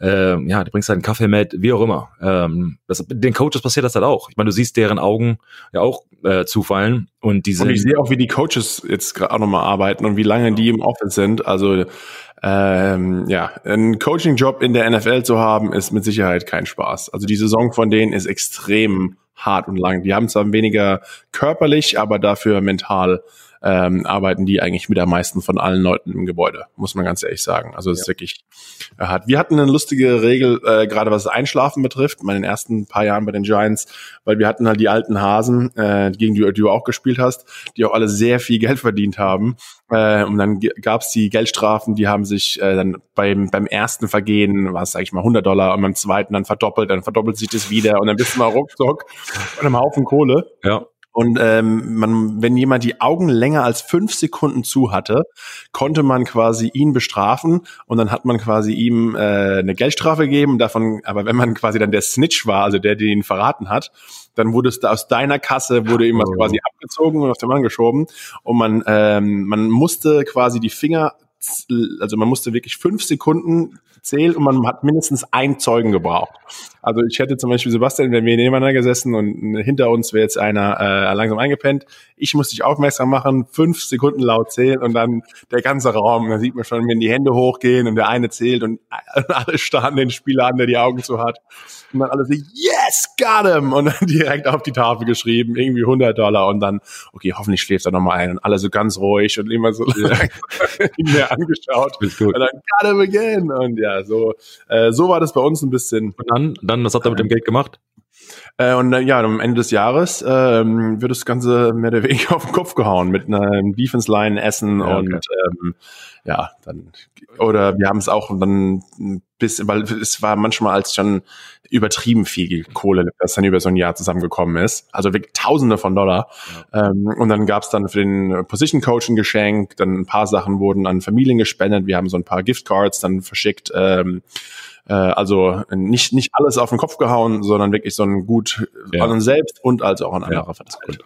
ähm, ja, du bringst halt einen Kaffee mit, wie auch immer. Ähm, das, den Coaches passiert das halt auch. Ich meine, du siehst deren Augen ja auch äh, zufallen und diese. Und ich sehe auch, wie die Coaches jetzt gerade auch nochmal arbeiten und wie lange die im Office sind. Also ähm, ja, ein Coaching-Job in der NFL zu haben, ist mit Sicherheit kein Spaß. Also die Saison von denen ist extrem hart und lang. Die haben zwar weniger körperlich, aber dafür mental ähm, arbeiten die eigentlich mit am meisten von allen Leuten im Gebäude, muss man ganz ehrlich sagen. Also es ja. ist wirklich äh, hart. Wir hatten eine lustige Regel, äh, gerade was das Einschlafen betrifft, in den ersten paar Jahren bei den Giants, weil wir hatten halt die alten Hasen, äh, gegen die, die du auch gespielt hast, die auch alle sehr viel Geld verdient haben. Äh, und dann gab es die Geldstrafen, die haben sich äh, dann beim, beim ersten Vergehen, was sag ich mal, 100 Dollar und beim zweiten dann verdoppelt, dann verdoppelt sich das wieder und dann bist du mal ruckzuck und einem Haufen Kohle. Ja. Und ähm, man, wenn jemand die Augen länger als fünf Sekunden zu hatte, konnte man quasi ihn bestrafen und dann hat man quasi ihm äh, eine Geldstrafe gegeben. Davon, aber wenn man quasi dann der Snitch war, also der, der ihn verraten hat, dann wurde es da aus deiner Kasse wurde ihm was oh. quasi abgezogen und auf den Mann geschoben und man ähm, man musste quasi die Finger also man musste wirklich fünf Sekunden zählen und man hat mindestens einen Zeugen gebraucht. Also ich hätte zum Beispiel Sebastian, wenn wir nebeneinander gesessen und hinter uns wäre jetzt einer äh, langsam eingepennt. Ich muss dich aufmerksam machen, fünf Sekunden laut zählen und dann der ganze Raum. Da sieht man schon, wenn die Hände hochgehen und der eine zählt und alle starren den Spieler an, der die Augen zu hat. Und dann alle so, yes, got him! Und dann direkt auf die Tafel geschrieben, irgendwie 100 Dollar und dann, okay, hoffentlich schläft er nochmal ein und alle so ganz ruhig und immer so ja. mehr angeschaut. Und dann, got him again! Und ja, so, äh, so war das bei uns ein bisschen. Und dann, dann, was hat er mit dem Geld gemacht? Äh, und äh, ja, am Ende des Jahres ähm, wird das Ganze mehr oder weniger auf den Kopf gehauen mit einem Defense Line Essen ja, okay. und ähm, ja, dann oder wir haben es auch dann bis, weil es war manchmal als schon übertrieben viel Kohle, das dann über so ein Jahr zusammengekommen ist. Also wirklich Tausende von Dollar. Ja. Ähm, und dann gab es dann für den Position Coach ein Geschenk, dann ein paar Sachen wurden an Familien gespendet. Wir haben so ein paar Giftcards dann verschickt. Ähm, äh, also nicht, nicht alles auf den Kopf gehauen, sondern wirklich so ein Gut ja. an uns selbst und als auch an andere ja, verteilt.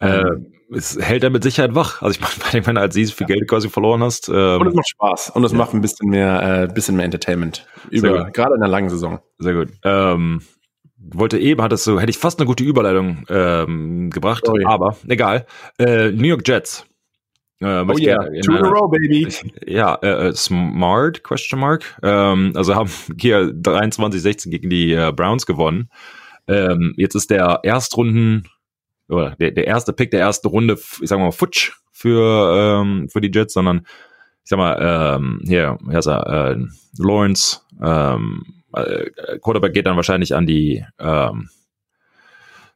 Äh, es hält er mit Sicherheit wach. Also ich meine, wenn du als siehst, viel Geld quasi verloren hast. Ähm, und es macht Spaß und es ja. macht ein bisschen mehr, äh, bisschen mehr Entertainment über, gerade in der langen Saison. Sehr gut. Ähm, wollte eben, hattest du, hätte ich fast eine gute Überleitung ähm, gebracht, oh, aber egal. Äh, New York Jets. Äh, oh yeah, two in a row, baby. Ja, äh, äh, smart, question mark. Ähm, also haben hier 23-16 gegen die äh, Browns gewonnen. Ähm, jetzt ist der Erstrunden, oder der, der erste Pick der ersten Runde, ich sag mal, futsch für, ähm, für die Jets, sondern ich sag mal, ähm, hier, ist er, äh, Lawrence, ähm, äh, Quarterback geht dann wahrscheinlich an die ähm,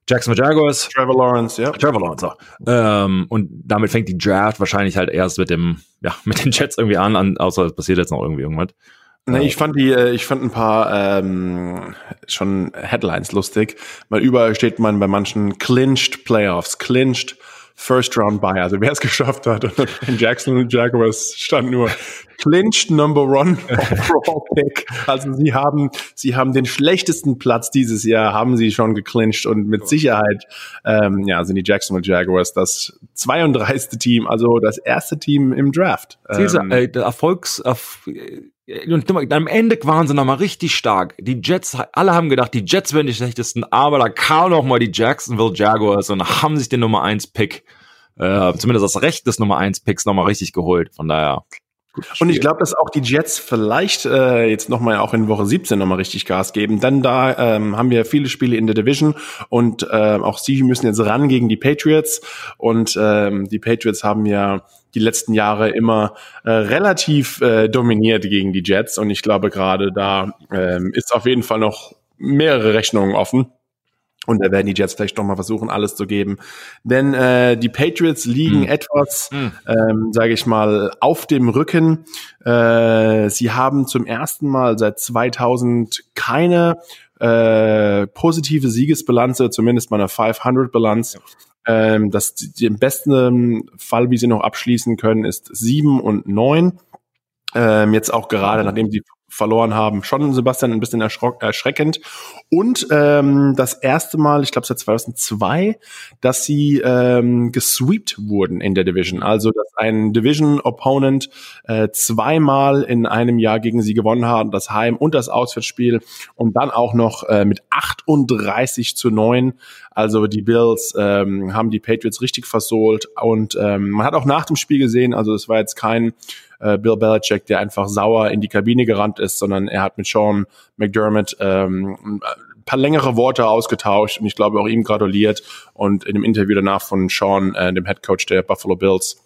Jackson Jaguars. Trevor Lawrence, ja. Trevor Lawrence, so. ähm, und damit fängt die Draft wahrscheinlich halt erst mit dem, ja, mit den Jets irgendwie an, an außer es passiert jetzt noch irgendwie irgendwas. Nee, ich fand die, äh, ich fand ein paar ähm, schon Headlines lustig, weil überall steht man bei manchen clinched Playoffs, clinched First Round Buy, also wer es geschafft hat. Und in Jackson Jaguars stand nur clinched number one overall pick. Also sie haben, sie haben den schlechtesten Platz dieses Jahr, haben sie schon geclinched und mit Sicherheit, ähm, ja, sind die Jacksonville Jaguars das 32. Team, also das erste Team im Draft. Ähm, äh, der Erfolgs, Erf und am Ende waren sie nochmal richtig stark. Die Jets, alle haben gedacht, die Jets wären die schlechtesten, aber da kamen noch mal die Jacksonville Jaguars und haben sich den Nummer 1 Pick, äh, zumindest das Recht des Nummer 1 Picks nochmal richtig geholt. Von daher. Und ich glaube, dass auch die Jets vielleicht äh, jetzt nochmal auch in Woche 17 nochmal richtig Gas geben. Denn da ähm, haben wir viele Spiele in der Division und äh, auch sie müssen jetzt ran gegen die Patriots. Und ähm, die Patriots haben ja die letzten Jahre immer äh, relativ äh, dominiert gegen die Jets. Und ich glaube, gerade da ähm, ist auf jeden Fall noch mehrere Rechnungen offen. Und da werden die Jets vielleicht doch mal versuchen, alles zu geben. Denn äh, die Patriots liegen hm. etwas, hm. ähm, sage ich mal, auf dem Rücken. Äh, sie haben zum ersten Mal seit 2000 keine äh, positive Siegesbilanze, zumindest mal eine 500-Bilanz. Ähm, das, den besten Fall, wie sie noch abschließen können, ist sieben und neun. Ähm, jetzt auch gerade, nachdem sie verloren haben. Schon Sebastian ein bisschen erschreckend. Und ähm, das erste Mal, ich glaube seit 2002, dass sie ähm, gesweept wurden in der Division. Also dass ein Division-Opponent äh, zweimal in einem Jahr gegen sie gewonnen hat, das Heim- und das Auswärtsspiel und dann auch noch äh, mit 38 zu 9. Also die Bills ähm, haben die Patriots richtig versohlt und ähm, man hat auch nach dem Spiel gesehen, also es war jetzt kein äh, Bill Belichick, der einfach sauer in die Kabine gerannt ist, sondern er hat mit Sean McDermott ähm, paar längere Worte ausgetauscht und ich glaube auch ihm gratuliert. Und in dem Interview danach von Sean, äh, dem Head Coach der Buffalo Bills,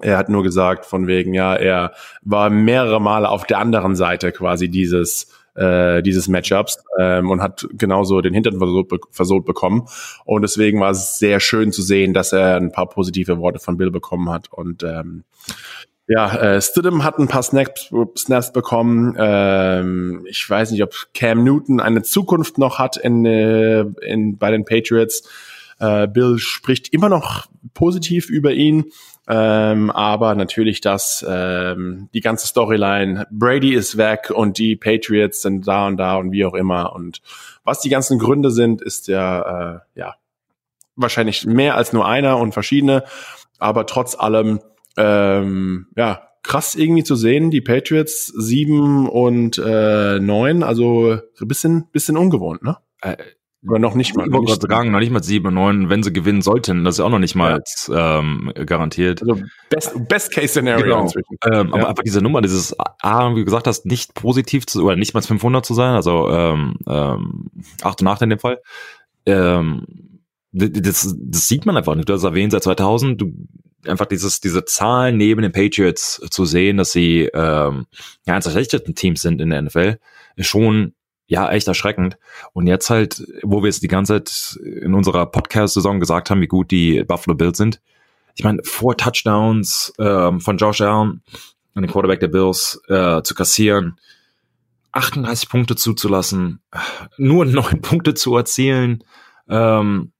er hat nur gesagt, von wegen, ja, er war mehrere Male auf der anderen Seite quasi dieses äh, dieses Matchups ähm, und hat genauso den Hintern versohlt, versohlt bekommen. Und deswegen war es sehr schön zu sehen, dass er ein paar positive Worte von Bill bekommen hat. Und ähm, ja, äh, Stidham hat ein paar Snaps, Snaps bekommen. Ähm, ich weiß nicht, ob Cam Newton eine Zukunft noch hat in, äh, in, bei den Patriots. Äh, Bill spricht immer noch positiv über ihn. Ähm, aber natürlich das, ähm, die ganze Storyline, Brady ist weg und die Patriots sind da und da und wie auch immer. Und was die ganzen Gründe sind, ist ja, äh, ja, wahrscheinlich mehr als nur einer und verschiedene. Aber trotz allem, ähm, ja, krass irgendwie zu sehen, die Patriots sieben und äh, neun, also ein bisschen, bisschen ungewohnt, ne? Äh, oder noch nicht mal. Ich wollte sagen, noch nicht mal sieben und neun, wenn sie gewinnen sollten. Das ist auch noch nicht mal ja. ähm, garantiert. Also Best, best Case Scenario genau. inzwischen. Ähm, ja. Aber einfach diese Nummer, dieses A, wie du gesagt hast, nicht positiv zu, oder nicht mal 500 zu sein, also ähm, ähm, 8 und 8 in dem Fall. Ähm, das, das sieht man einfach nicht. Du hast erwähnt, seit 2000, du, einfach dieses, diese Zahlen neben den Patriots zu sehen, dass sie ähm, ja eines der schlechtesten Teams sind in der NFL, ist schon ja, echt erschreckend. Und jetzt halt, wo wir es die ganze Zeit in unserer Podcast-Saison gesagt haben, wie gut die Buffalo Bills sind. Ich meine, four Touchdowns ähm, von Josh Allen, an den Quarterback der Bills, äh, zu kassieren, 38 Punkte zuzulassen, nur neun Punkte zu erzielen, ähm,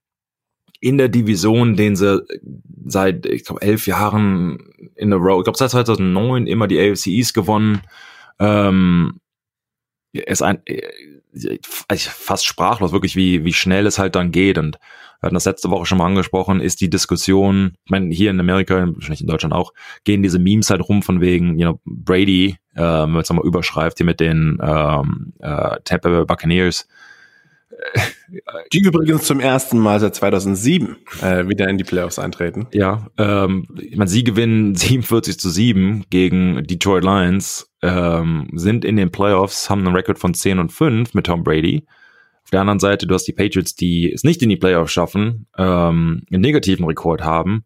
in der Division, den sie seit, ich glaube, elf Jahren in a row, ich glaube, seit 2009 immer die AFC East gewonnen, ähm, ist ein äh, fast sprachlos, wirklich wie, wie schnell es halt dann geht. Und wir hatten das letzte Woche schon mal angesprochen, ist die Diskussion, ich meine, hier in Amerika, wahrscheinlich in Deutschland auch, gehen diese Memes halt rum von wegen, you know, Brady, äh, wenn man es nochmal überschreibt, hier mit den ähm, äh, Tampa Bay Buccaneers, die übrigens zum ersten Mal seit 2007 äh, wieder in die Playoffs eintreten. Ja, ähm, ich meine, sie gewinnen 47 zu 7 gegen Detroit Lions, ähm, sind in den Playoffs, haben einen Rekord von 10 und 5 mit Tom Brady. Auf der anderen Seite, du hast die Patriots, die es nicht in die Playoffs schaffen, ähm, einen negativen Rekord haben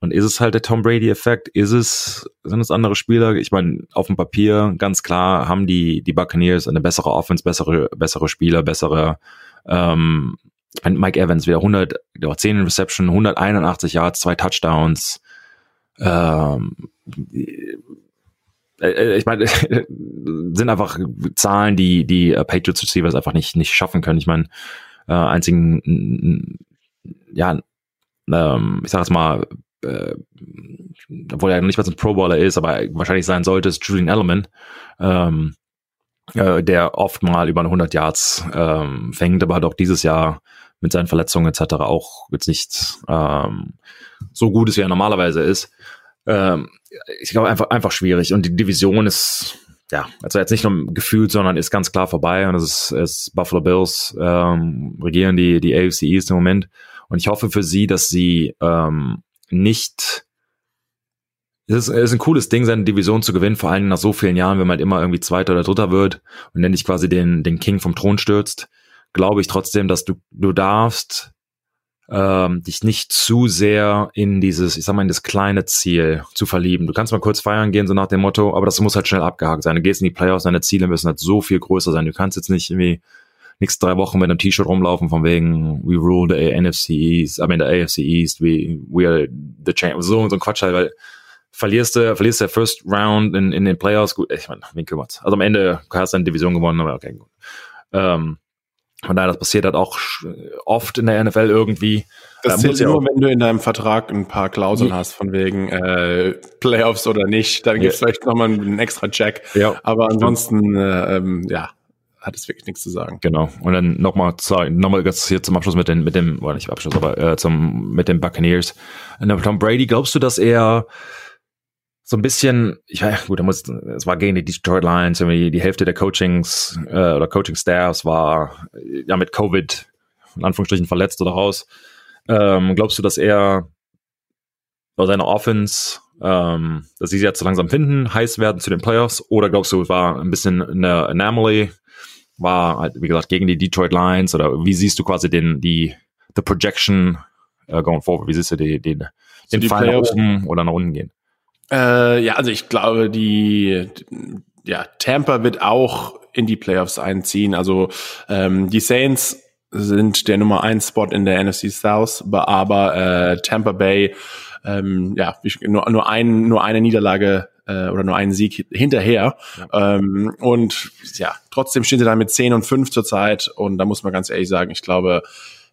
und ist es halt der Tom Brady-Effekt? Ist es, sind es andere Spieler? Ich meine, auf dem Papier, ganz klar, haben die, die Buccaneers eine bessere Offense, bessere, bessere Spieler, bessere, ähm, Mike Evans wieder 100, 10 Reception, 181 Yards, zwei Touchdowns, ähm, äh, äh, ich meine, sind einfach Zahlen, die die Patriots Receivers einfach nicht nicht schaffen können. Ich meine, äh, einzigen ja, ähm, ich sag jetzt mal äh, obwohl er noch nicht mal so ein Pro Bowler ist, aber wahrscheinlich sein sollte, ist Julian Edelman, ähm, äh, der oft mal über 100 Yards ähm, fängt, aber doch dieses Jahr mit seinen Verletzungen etc. auch jetzt nicht ähm, so gut ist, wie er normalerweise ist. Ähm, ich glaube einfach einfach schwierig und die Division ist ja, also jetzt nicht nur gefühlt, sondern ist ganz klar vorbei und es ist, ist Buffalo Bills ähm, regieren die die AFC East im Moment und ich hoffe für sie, dass sie ähm, nicht es ist, ist ein cooles Ding, seine Division zu gewinnen, vor allem nach so vielen Jahren, wenn man halt immer irgendwie Zweiter oder Dritter wird und dann dich quasi den, den King vom Thron stürzt, glaube ich trotzdem, dass du, du darfst ähm, dich nicht zu sehr in dieses, ich sag mal, in das kleine Ziel zu verlieben. Du kannst mal kurz feiern gehen, so nach dem Motto, aber das muss halt schnell abgehakt sein. Du gehst in die Playoffs, deine Ziele müssen halt so viel größer sein. Du kannst jetzt nicht irgendwie nächste drei Wochen mit einem T-Shirt rumlaufen von wegen we rule the NFC East, I mean the AFC East, we, we are the champ, so, so ein Quatsch halt, weil verlierst du, verlierst der First Round in, in den Playoffs, gut, ich meine, wen kümmert's? Also am Ende hast du eine Division gewonnen, aber okay, gut. Ähm, von daher, das passiert halt auch oft in der NFL irgendwie. Das zählt nur, wenn du in deinem Vertrag ein paar Klauseln hast, von wegen äh, Playoffs oder nicht. Dann gibt's ja. vielleicht nochmal einen extra Check. Ja. Aber ansonsten, äh, ähm, ja, hat es wirklich nichts zu sagen. Genau. Und dann nochmal nochmal hier zum Abschluss mit dem, mit dem, oder nicht Abschluss, aber äh, zum, mit den Buccaneers. Und Tom Brady, glaubst du, dass er so ein bisschen, ich weiß, gut, er muss, es war gegen die Detroit Lions, irgendwie die Hälfte der Coachings äh, oder Coaching-Staffs war ja mit Covid in Anführungsstrichen verletzt oder raus. Ähm, glaubst du, dass er oder seine Offense, ähm, dass sie jetzt so langsam finden, heiß werden zu den Playoffs? Oder glaubst du, es war ein bisschen eine Anomaly war halt, wie gesagt, gegen die Detroit Lions oder wie siehst du quasi den, die, the projection uh, going forward? Wie siehst du die, den, den Fall nach Playoffs? oben oder nach unten gehen? Äh, ja, also ich glaube, die ja, Tampa wird auch in die Playoffs einziehen. Also ähm, die Saints sind der Nummer 1 Spot in der NFC South, aber äh, Tampa Bay ähm, ja nur nur ein nur eine Niederlage äh, oder nur einen Sieg hinterher. Ähm, und ja trotzdem stehen sie da mit 10 und 5 zurzeit und da muss man ganz ehrlich sagen, ich glaube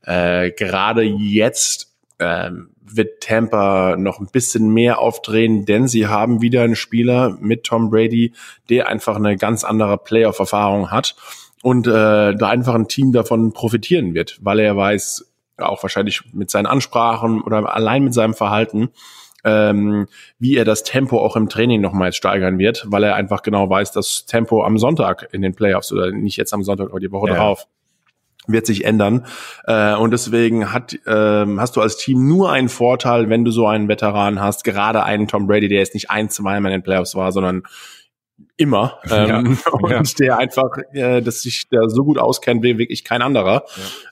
äh, gerade jetzt ähm, wird Tampa noch ein bisschen mehr aufdrehen, denn sie haben wieder einen Spieler mit Tom Brady, der einfach eine ganz andere Playoff-Erfahrung hat und äh, da einfach ein Team davon profitieren wird, weil er weiß, auch wahrscheinlich mit seinen Ansprachen oder allein mit seinem Verhalten, ähm, wie er das Tempo auch im Training nochmal steigern wird, weil er einfach genau weiß, dass Tempo am Sonntag in den Playoffs oder nicht jetzt am Sonntag, aber die Woche Ja. drauf wird sich ändern. Äh, und deswegen hat, ähm, hast du als Team nur einen Vorteil, wenn du so einen Veteran hast, gerade einen Tom Brady, der jetzt nicht ein, zweimal in den Playoffs war, sondern immer. Ähm, Ja. und Ja. der einfach, äh, dass sich der so gut auskennt wie wirklich kein anderer.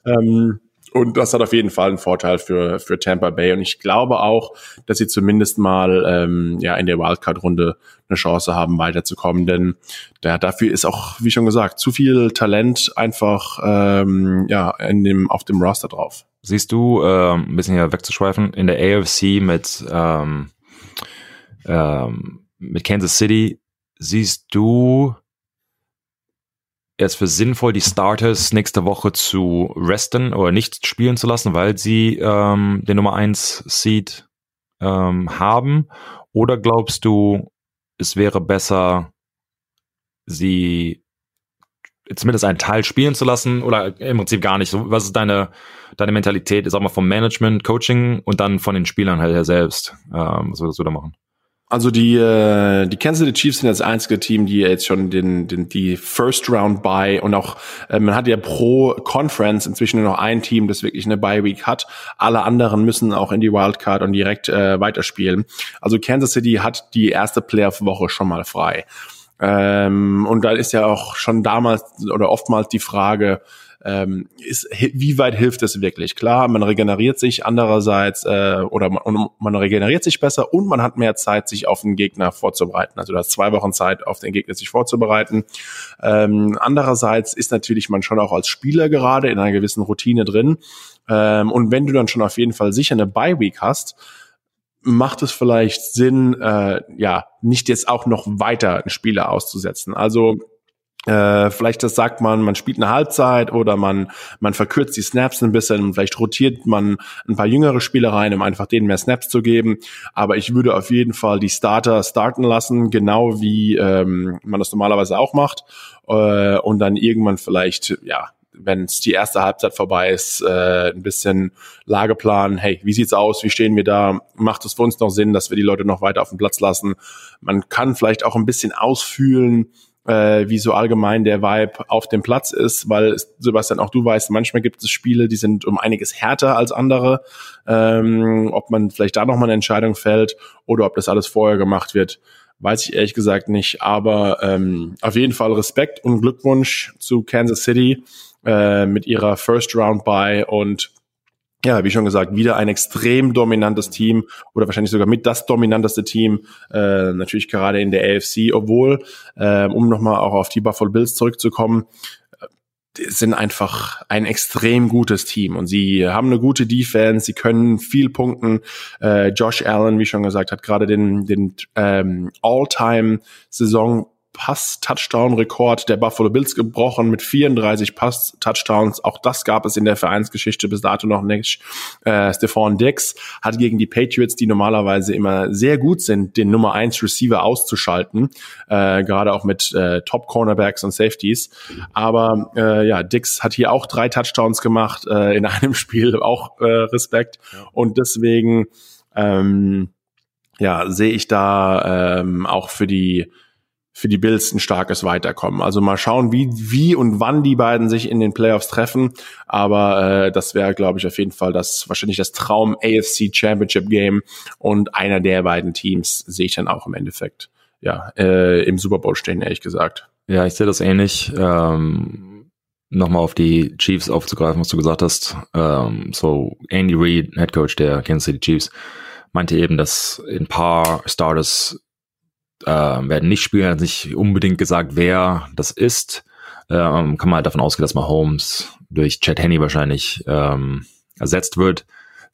Ähm, und das hat auf jeden Fall einen Vorteil für, für Tampa Bay. Und ich glaube auch, dass sie zumindest mal ähm, ja, in der Wildcard-Runde eine Chance haben, weiterzukommen. Denn der, dafür ist auch, wie schon gesagt, zu viel Talent einfach ähm, ja, in dem, auf dem Roster drauf. Siehst du, ähm, ein bisschen hier wegzuschweifen, in der AFC mit, ähm, ähm, mit Kansas City, siehst du es für sinnvoll, die Starters nächste Woche zu resten oder nicht spielen zu lassen, weil sie ähm, den Nummer 1 Seed ähm, haben? Oder glaubst du, es wäre besser, sie zumindest einen Teil spielen zu lassen oder im Prinzip gar nicht? Was ist deine, deine Mentalität, sag mal, vom Management, Coaching und dann von den Spielern halt her selbst? Ähm, was würdest du da machen? Also die, äh, die Kansas City Chiefs sind das einzige Team, die jetzt schon den, den, die First Round Bye und auch, äh, man hat ja pro Conference inzwischen nur noch ein Team, das wirklich eine Bye Week hat. Alle anderen müssen auch in die Wildcard und direkt äh, weiterspielen. Also Kansas City hat die erste Playoff-Woche schon mal frei. Ähm, und da ist ja auch schon damals oder oftmals die Frage, ähm, ist, wie weit hilft es wirklich? Klar, man regeneriert sich andererseits äh, oder man, man regeneriert sich besser und man hat mehr Zeit, sich auf den Gegner vorzubereiten. Also du hast zwei Wochen Zeit, auf den Gegner sich vorzubereiten. Ähm, andererseits ist natürlich man schon auch als Spieler gerade in einer gewissen Routine drin. Ähm, und wenn du dann schon auf jeden Fall sicher eine Bye Week hast, macht es vielleicht Sinn, äh, ja, nicht jetzt auch noch weiter einen Spieler auszusetzen. Also äh, vielleicht das sagt man, man spielt eine Halbzeit oder man, man verkürzt die Snaps ein bisschen vielleicht rotiert man ein paar jüngere Spieler rein, um einfach denen mehr Snaps zu geben. Aber ich würde auf jeden Fall die Starter starten lassen, genau wie ähm, man das normalerweise auch macht. Äh, und dann irgendwann vielleicht, ja, wenn es die erste Halbzeit vorbei ist, äh, ein bisschen Lageplan, hey, wie sieht's aus, wie stehen wir da, macht es für uns noch Sinn, dass wir die Leute noch weiter auf dem Platz lassen. Man kann vielleicht auch ein bisschen ausfühlen, äh, wie so allgemein der Vibe auf dem Platz ist, weil Sebastian, auch du weißt, manchmal gibt es Spiele, die sind um einiges härter als andere. Ähm, ob man vielleicht da nochmal eine Entscheidung fällt oder ob das alles vorher gemacht wird, weiß ich ehrlich gesagt nicht. Aber ähm, auf jeden Fall Respekt und Glückwunsch zu Kansas City äh, mit ihrer First Round Bye und ja, wie schon gesagt, wieder ein extrem dominantes Team oder wahrscheinlich sogar mit das dominanteste Team, äh, natürlich gerade in der AFC, obwohl, äh, um nochmal auch auf die Buffalo Bills zurückzukommen, äh, sind einfach ein extrem gutes Team und sie haben eine gute Defense, sie können viel punkten. Äh, Josh Allen, wie schon gesagt, hat gerade den, den ähm, All-Time-Saison Pass-Touchdown-Rekord der Buffalo Bills gebrochen mit 34 Pass-Touchdowns. Auch das gab es in der Vereinsgeschichte bis dato noch nicht. Äh, Stephon Dix hat gegen die Patriots, die normalerweise immer sehr gut sind, den Nummer 1 Receiver auszuschalten, äh, gerade auch mit äh, Top-Cornerbacks und Safeties. Aber äh, ja, Dix hat hier auch drei Touchdowns gemacht äh, in einem Spiel, auch äh, Respekt. Und deswegen ähm, ja, sehe ich da ähm, auch für die für die Bills ein starkes Weiterkommen. Also mal schauen, wie, wie und wann die beiden sich in den Playoffs treffen. Aber äh, das wäre, glaube ich, auf jeden Fall das wahrscheinlich das Traum AFC Championship Game und einer der beiden Teams sehe ich dann auch im Endeffekt ja äh, im Super Bowl stehen, ehrlich gesagt. Ja, ich sehe das ähnlich. Ähm, nochmal auf die Chiefs aufzugreifen, was du gesagt hast. Ähm, so Andy Reid, Head Coach der Kansas City Chiefs, meinte eben, dass ein paar Starters äh, werden nicht spielen, hat nicht unbedingt gesagt, wer das ist. Ähm, kann man halt davon ausgehen, dass Mahomes durch Chad Henney wahrscheinlich ähm, ersetzt wird.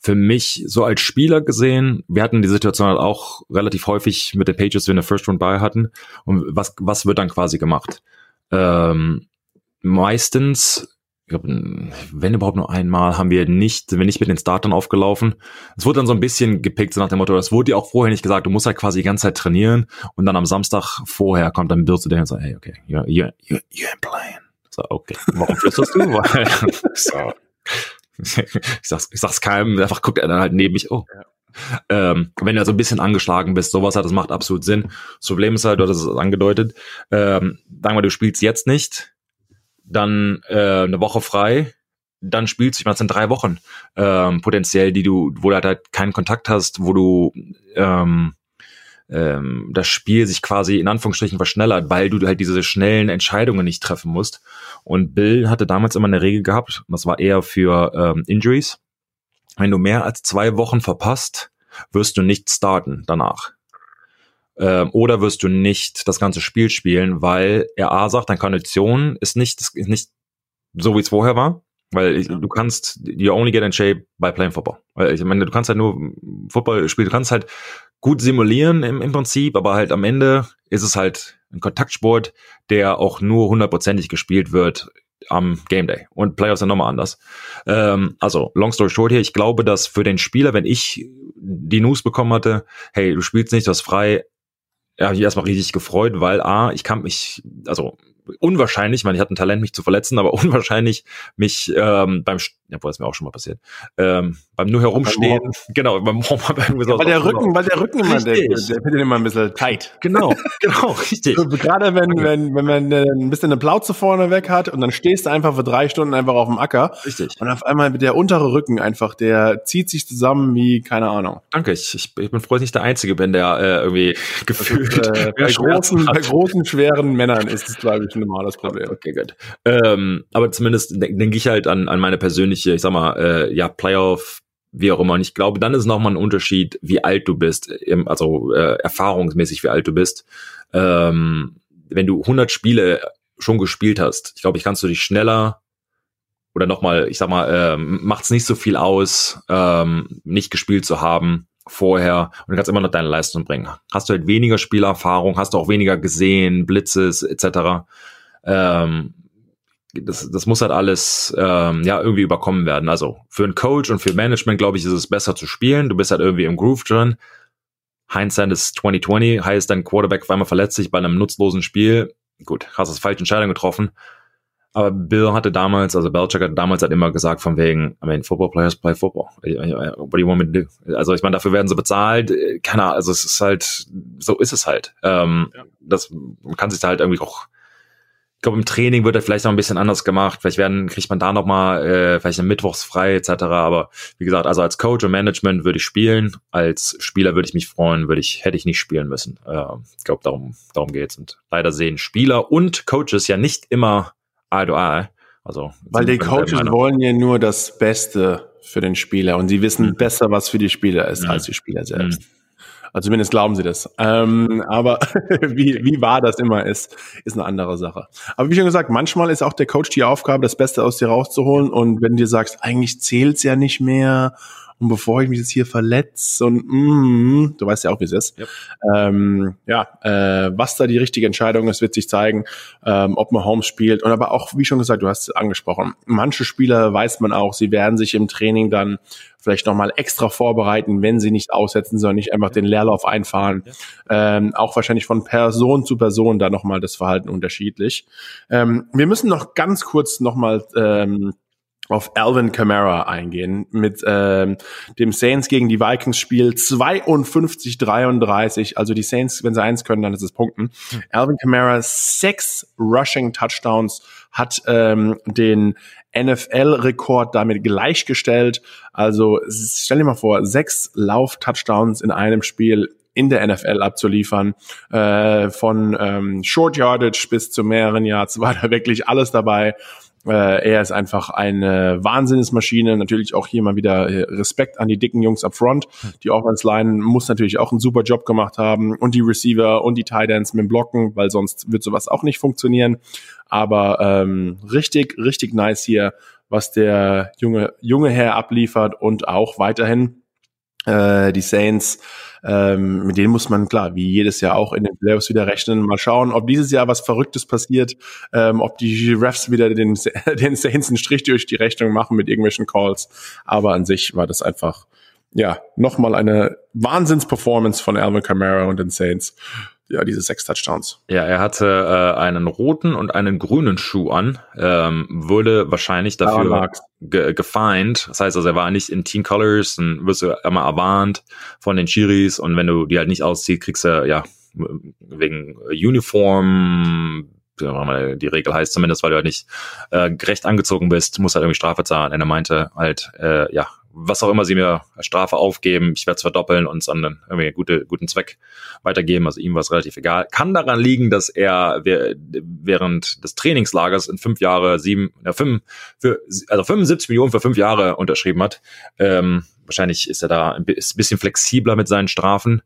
Für mich, so als Spieler gesehen, wir hatten die Situation halt auch relativ häufig mit den Pages, wenn wir eine First Round bei hatten. Und was, was wird dann quasi gemacht? Ähm, meistens, ich glaub, wenn überhaupt nur einmal, haben wir nicht, sind wir nicht mit den Startern aufgelaufen. Es wurde dann so ein bisschen gepickt, so nach dem Motto, das wurde dir auch vorher nicht gesagt, du musst halt quasi die ganze Zeit trainieren und dann am Samstag vorher kommt dann zu dir und sagt, hey, okay, you're, you're, you're, you're playing. So, okay, warum flüsterst du? Weil, so. ich sag's, ich sag's keinem, einfach guckt er dann halt neben mich, oh. Ähm, wenn du so ein bisschen angeschlagen bist, sowas hat, das macht absolut Sinn. Das Problem ist halt, du hast es angedeutet, ähm, sagen wir, du spielst jetzt nicht, dann äh, eine Woche frei, dann spielst du, ich meine, das sind drei Wochen ähm, potenziell, die du, wo du halt, halt keinen Kontakt hast, wo du ähm, ähm, das Spiel sich quasi in Anführungsstrichen verschnellert, weil du halt diese schnellen Entscheidungen nicht treffen musst. Und Bill hatte damals immer eine Regel gehabt, das war eher für ähm, Injuries. Wenn du mehr als zwei Wochen verpasst, wirst du nicht starten danach. Ähm, oder wirst du nicht das ganze Spiel spielen, weil er A sagt, deine Kondition ist nicht, ist nicht so, wie es vorher war. Weil ich, du kannst, you only get in shape by playing football. Weil ich meine, du kannst halt nur Football spielen, du kannst halt gut simulieren im, im Prinzip, aber halt am Ende ist es halt ein Kontaktsport, der auch nur hundertprozentig gespielt wird am Game Day. Und Playoffs sind nochmal anders. Ähm, also, long story short hier, ich glaube, dass für den Spieler, wenn ich die News bekommen hatte, hey, du spielst nicht, du hast frei, ja, ich erstmal richtig gefreut, weil A, ich kann mich, also unwahrscheinlich, ich meine, ich hatte ein Talent, mich zu verletzen, aber unwahrscheinlich mich ähm, beim, ja, wo ist mir auch schon mal passiert, ähm, beim nur herumstehen, beim genau, beim, beim ja, weil der Rücken, weil der Rücken immer, der, der wird immer ein bisschen tight. Genau, genau, richtig. So, gerade wenn, okay. wenn, wenn man äh, ein bisschen eine Plauze vorne weg hat und dann stehst du einfach für drei Stunden einfach auf dem Acker. Richtig. Und auf einmal der untere Rücken einfach, der zieht sich zusammen wie, keine Ahnung. Danke, ich, ich, ich bin froh, dass ich nicht der Einzige bin, der äh, irgendwie gefühlt ist, äh, bei, großen, bei großen, schweren Männern ist es, glaube ich, ein normales Problem. Okay, gut. Ähm, aber zumindest denke denk ich halt an, an meine persönliche, ich sag mal, äh, ja, Playoff, wie auch immer. Und ich glaube, dann ist nochmal ein Unterschied, wie alt du bist, also äh, erfahrungsmäßig, wie alt du bist. Ähm, wenn du 100 Spiele schon gespielt hast, ich glaube, ich kannst du dich schneller oder nochmal, ich sag mal, ähm, macht es nicht so viel aus, ähm, nicht gespielt zu haben vorher und du kannst immer noch deine Leistung bringen. Hast du halt weniger Spielerfahrung, hast du auch weniger gesehen, Blitzes etc. Ähm, das, das muss halt alles ähm, ja irgendwie überkommen werden. Also für einen Coach und für Management, glaube ich, ist es besser zu spielen. Du bist halt irgendwie im Groove drin. Hindsight ist 2020, heißt dein Quarterback auf einmal verletzt sich bei einem nutzlosen Spiel. Gut, hast das falsche Entscheidung getroffen. Aber Bill hatte damals, also Belichick hat damals halt immer gesagt von wegen, I mean, football players play football. What do you want me to do? Also ich meine, dafür werden sie bezahlt. Keine Ahnung, also es ist halt, so ist es halt. Ähm, ja. Das man kann sich da halt irgendwie auch ich glaube, im Training wird er vielleicht noch ein bisschen anders gemacht. Vielleicht werden, kriegt man da noch mal äh, vielleicht Mittwochs frei etc. Aber wie gesagt, also als Coach und Management würde ich spielen. Als Spieler würde ich mich freuen, würde ich hätte ich nicht spielen müssen. Äh, ich glaube, darum darum geht's. Und leider sehen Spieler und Coaches ja nicht immer Eye to Eye. Also weil die Coaches wollen ja nur das Beste für den Spieler und sie wissen mhm. besser, was für die Spieler ist, mhm. als die Spieler selbst. Mhm. Also zumindest glauben sie das. Ähm, aber wie, wie wahr das immer ist, ist eine andere Sache. Aber wie schon gesagt, manchmal ist auch der Coach die Aufgabe, das Beste aus dir rauszuholen. Und wenn du dir sagst, eigentlich zählt's ja nicht mehr und bevor ich mich jetzt hier verletze und mm, du weißt ja auch, wie es ist. Yep. Ähm, ja, äh, was da die richtige Entscheidung ist, wird sich zeigen, ähm, ob man Home spielt. Und aber auch, wie schon gesagt, du hast es angesprochen, manche Spieler weiß man auch, sie werden sich im Training dann vielleicht nochmal extra vorbereiten, wenn sie nicht aussetzen, sondern nicht einfach den Leerlauf einfahren. Ja. Ähm, auch wahrscheinlich von Person zu Person da nochmal das Verhalten unterschiedlich. Ähm, wir müssen noch ganz kurz nochmal ähm, auf Alvin Kamara eingehen mit ähm, dem Saints gegen die Vikings Spiel 52-33. Also die Saints, wenn sie eins können, dann ist es Punkten. Mhm. Alvin Kamara sechs Rushing Touchdowns hat ähm, den NFL-Rekord damit gleichgestellt. Also stell dir mal vor, sechs Lauf-Touchdowns in einem Spiel in der NFL abzuliefern. Äh, von ähm, Short Yardage bis zu mehreren Yards war da wirklich alles dabei. Äh, er ist einfach eine Wahnsinnsmaschine. Natürlich auch hier mal wieder äh, Respekt an die dicken Jungs up front. Die Offense Line muss natürlich auch einen super Job gemacht haben und die Receiver und die Tight Ends mit dem Blocken, weil sonst wird sowas auch nicht funktionieren. Aber ähm, richtig, richtig nice hier, was der junge junge Herr abliefert und auch weiterhin äh, die Saints ähm, mit denen muss man klar, wie jedes Jahr auch in den Playoffs wieder rechnen. Mal schauen, ob dieses Jahr was Verrücktes passiert, ähm, ob die Refs wieder den, den Saints einen Strich durch die Rechnung machen mit irgendwelchen Calls. Aber an sich war das einfach, ja, nochmal eine Wahnsinns-Performance von Alvin Kamara und den Saints ja, diese sechs Touchdowns. Ja, er hatte äh, einen roten und einen grünen Schuh an, ähm, wurde wahrscheinlich dafür ge gefeind. Das heißt also, er war nicht in Team Colors und wirst du immer erwarnt von den Chiris und wenn du die halt nicht ausziehst, kriegst du ja wegen Uniform die Regel heißt zumindest, weil du halt nicht äh, gerecht angezogen bist, musst halt irgendwie Strafe zahlen. Und er meinte halt, äh, ja, was auch immer sie mir Strafe aufgeben, ich werde es verdoppeln und es an einen irgendwie gute, guten Zweck weitergeben. Also ihm war es relativ egal. Kann daran liegen, dass er während des Trainingslagers in fünf Jahre sieben, ja, fünf, für, also 75 Millionen für fünf Jahre unterschrieben hat. Ähm, wahrscheinlich ist er da ein bisschen flexibler mit seinen Strafen.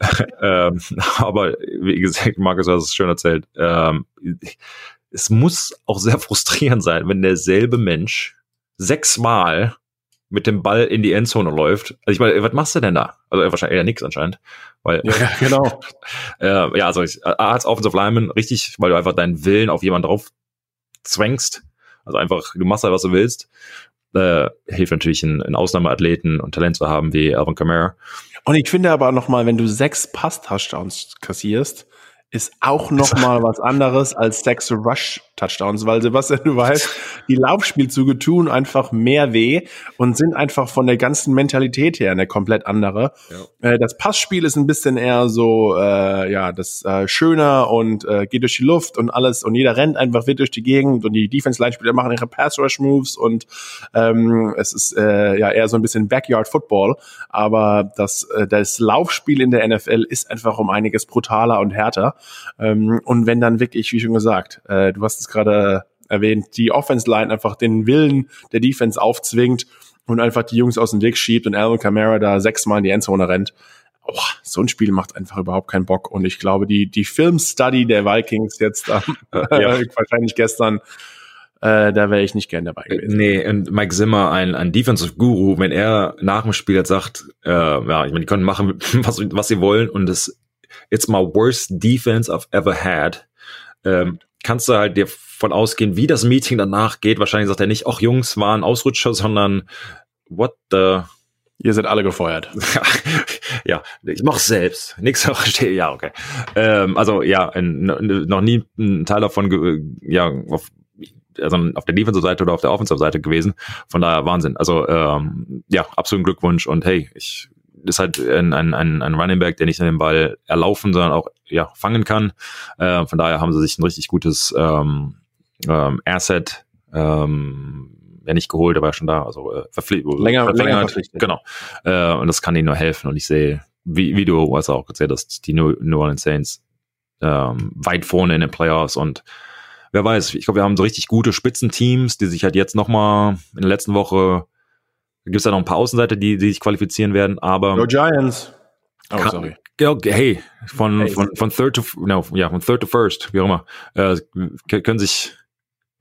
ähm, aber wie gesagt, Markus hat es schön erzählt. Ähm, es muss auch sehr frustrierend sein, wenn derselbe Mensch sechsmal mit dem Ball in die Endzone läuft. Also ich meine, was machst du denn da? Also wahrscheinlich eher nix anscheinend. Weil, ja, genau. äh, ja, also ich, als Offensive Lineman richtig, weil du einfach deinen Willen auf jemanden drauf zwängst. Also einfach, du machst halt, was du willst. Äh, hilft natürlich einen, einen Ausnahmeathleten und Talent zu haben wie Alvin Kamara. Und ich finde aber nochmal, wenn du sechs Pass-Touchdowns kassierst, ist auch noch mal was anderes als sechs Rush Touchdowns, weil Sebastian, du weißt, die Laufspielzüge tun einfach mehr weh und sind einfach von der ganzen Mentalität her eine komplett andere. Ja. Äh, das Passspiel ist ein bisschen eher so, äh, ja, das äh, schöner und äh, geht durch die Luft und alles und jeder rennt einfach wild durch die Gegend und die Defense-Line-Spieler machen ihre Pass-Rush-Moves und ähm, es ist äh, ja eher so ein bisschen Backyard-Football, aber das, äh, das Laufspiel in der NFL ist einfach um einiges brutaler und härter. Ähm, und wenn dann wirklich, wie schon gesagt, äh, du hast es gerade erwähnt, die Offense Line einfach den Willen der Defense aufzwingt und einfach die Jungs aus dem Weg schiebt und Alvin Kamara da sechsmal in die Endzone rennt. Oh, so ein Spiel macht einfach überhaupt keinen Bock. Und ich glaube, die, die Film-Study der Vikings jetzt ähm, ja. wahrscheinlich gestern, äh, da wäre ich nicht gern dabei gewesen. Nee, und Mike Zimmer, ein, ein Defensive Guru, wenn er nach dem Spiel jetzt sagt, äh, ja, ich meine, die können machen, was, was sie wollen und das it's my worst defense I've ever had. Ähm, kannst du halt dir von ausgehen, wie das Meeting danach geht. Wahrscheinlich sagt er nicht, ach Jungs, war ein Ausrutscher, sondern what the Ihr seid alle gefeuert. ja, ich mach's selbst. Nix verstehe. Ja, okay. Ähm, also ja, ein, noch nie ein Teil davon, ja, auf, also auf der Defensive-Seite oder auf der Offensive-Seite gewesen. Von daher Wahnsinn. Also ähm, ja, absoluten Glückwunsch und hey, ich ist halt ein, ein, ein, ein Running Back, der nicht nur den Ball erlaufen, sondern auch ja, fangen kann. Äh, von daher haben sie sich ein richtig gutes ähm, ähm, Asset ähm, ja nicht geholt, aber schon da, also äh, verpflichtet. Länger, länger verpflichtet. Genau. Äh, und das kann ihnen nur helfen. Und ich sehe, wie, wie du also auch erzählt hast, die New, New Orleans Saints ähm, weit vorne in den Playoffs und wer weiß, ich glaube, wir haben so richtig gute Spitzenteams, die sich halt jetzt nochmal in der letzten Woche gibt es da noch ein paar Außenseiter, die, die sich qualifizieren werden, aber. Go Giants. Oh, sorry. Hey, von, hey. von, von third to, no, ja, von third to first, wie auch immer, äh, können sich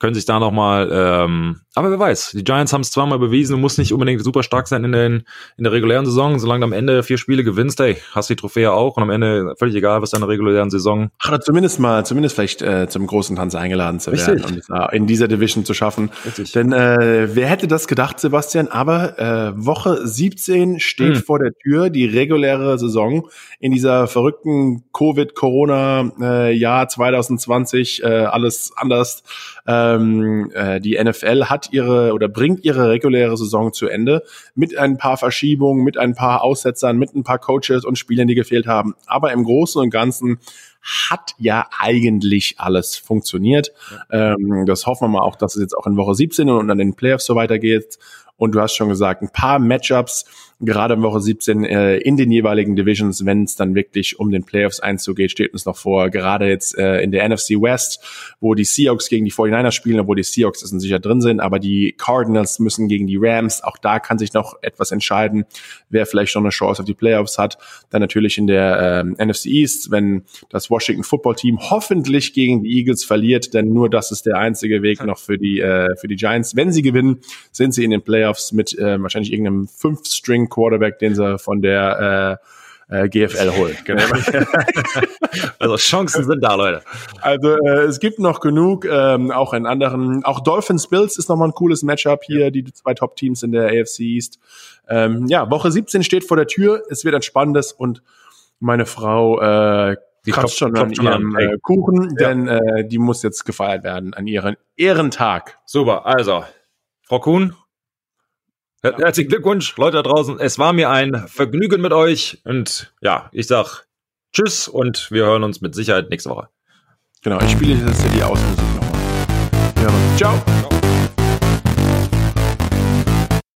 können sich da nochmal, ähm, aber wer weiß, die Giants haben es zweimal bewiesen, du musst nicht unbedingt super stark sein in, den, in der regulären Saison, solange du am Ende vier Spiele gewinnst, hey, hast die Trophäe auch und am Ende völlig egal, was deine regulären Saison. Ach, oder zumindest mal, zumindest vielleicht äh, zum großen Tanz eingeladen zu werden Richtig. und äh, in dieser Division zu schaffen. Richtig. Denn äh, wer hätte das gedacht, Sebastian, aber äh, Woche 17 steht hm. vor der Tür, die reguläre Saison in dieser verrückten Covid-Corona-Jahr äh, 2020, äh, alles anders ähm, äh, die NFL hat ihre oder bringt ihre reguläre Saison zu Ende mit ein paar Verschiebungen, mit ein paar Aussetzern, mit ein paar Coaches und Spielern, die gefehlt haben. Aber im Großen und Ganzen hat ja eigentlich alles funktioniert. Ähm, das hoffen wir mal auch, dass es jetzt auch in Woche 17 und an den Playoffs so weitergeht. Und du hast schon gesagt, ein paar Matchups, gerade in Woche 17 äh, in den jeweiligen Divisions, wenn es dann wirklich um den Playoffs einzugeht, steht uns noch vor. Gerade jetzt äh, in der NFC West, wo die Seahawks gegen die 49ers spielen, obwohl die Seahawks sind sicher drin sind, aber die Cardinals müssen gegen die Rams. Auch da kann sich noch etwas entscheiden, wer vielleicht noch eine Chance auf die Playoffs hat. Dann natürlich in der äh, NFC East, wenn das Washington Football Team hoffentlich gegen die Eagles verliert, denn nur das ist der einzige Weg noch für die äh, für die Giants. Wenn sie gewinnen, sind sie in den Playoffs mit äh, wahrscheinlich irgendeinem Fünf-String Quarterback, den sie von der äh, äh, GFL holen. Genau. also Chancen sind da, Leute. Also äh, es gibt noch genug, ähm, auch in anderen, auch Dolphins Bills ist nochmal ein cooles Matchup hier, die zwei Top-Teams in der AFC East. Ähm, ja, Woche 17 steht vor der Tür, es wird ein spannendes und meine Frau äh, die kratzt schon an ihrem äh, Kuchen, ja. denn äh, die muss jetzt gefeiert werden an ihren Ehrentag. Super, also Frau Kuhn, Herzlichen Glückwunsch, Leute da draußen. Es war mir ein Vergnügen mit euch. Und ja, ich sag Tschüss und wir hören uns mit Sicherheit nächste Woche. Genau, ich spiele jetzt die Ausmusik nochmal. Ciao.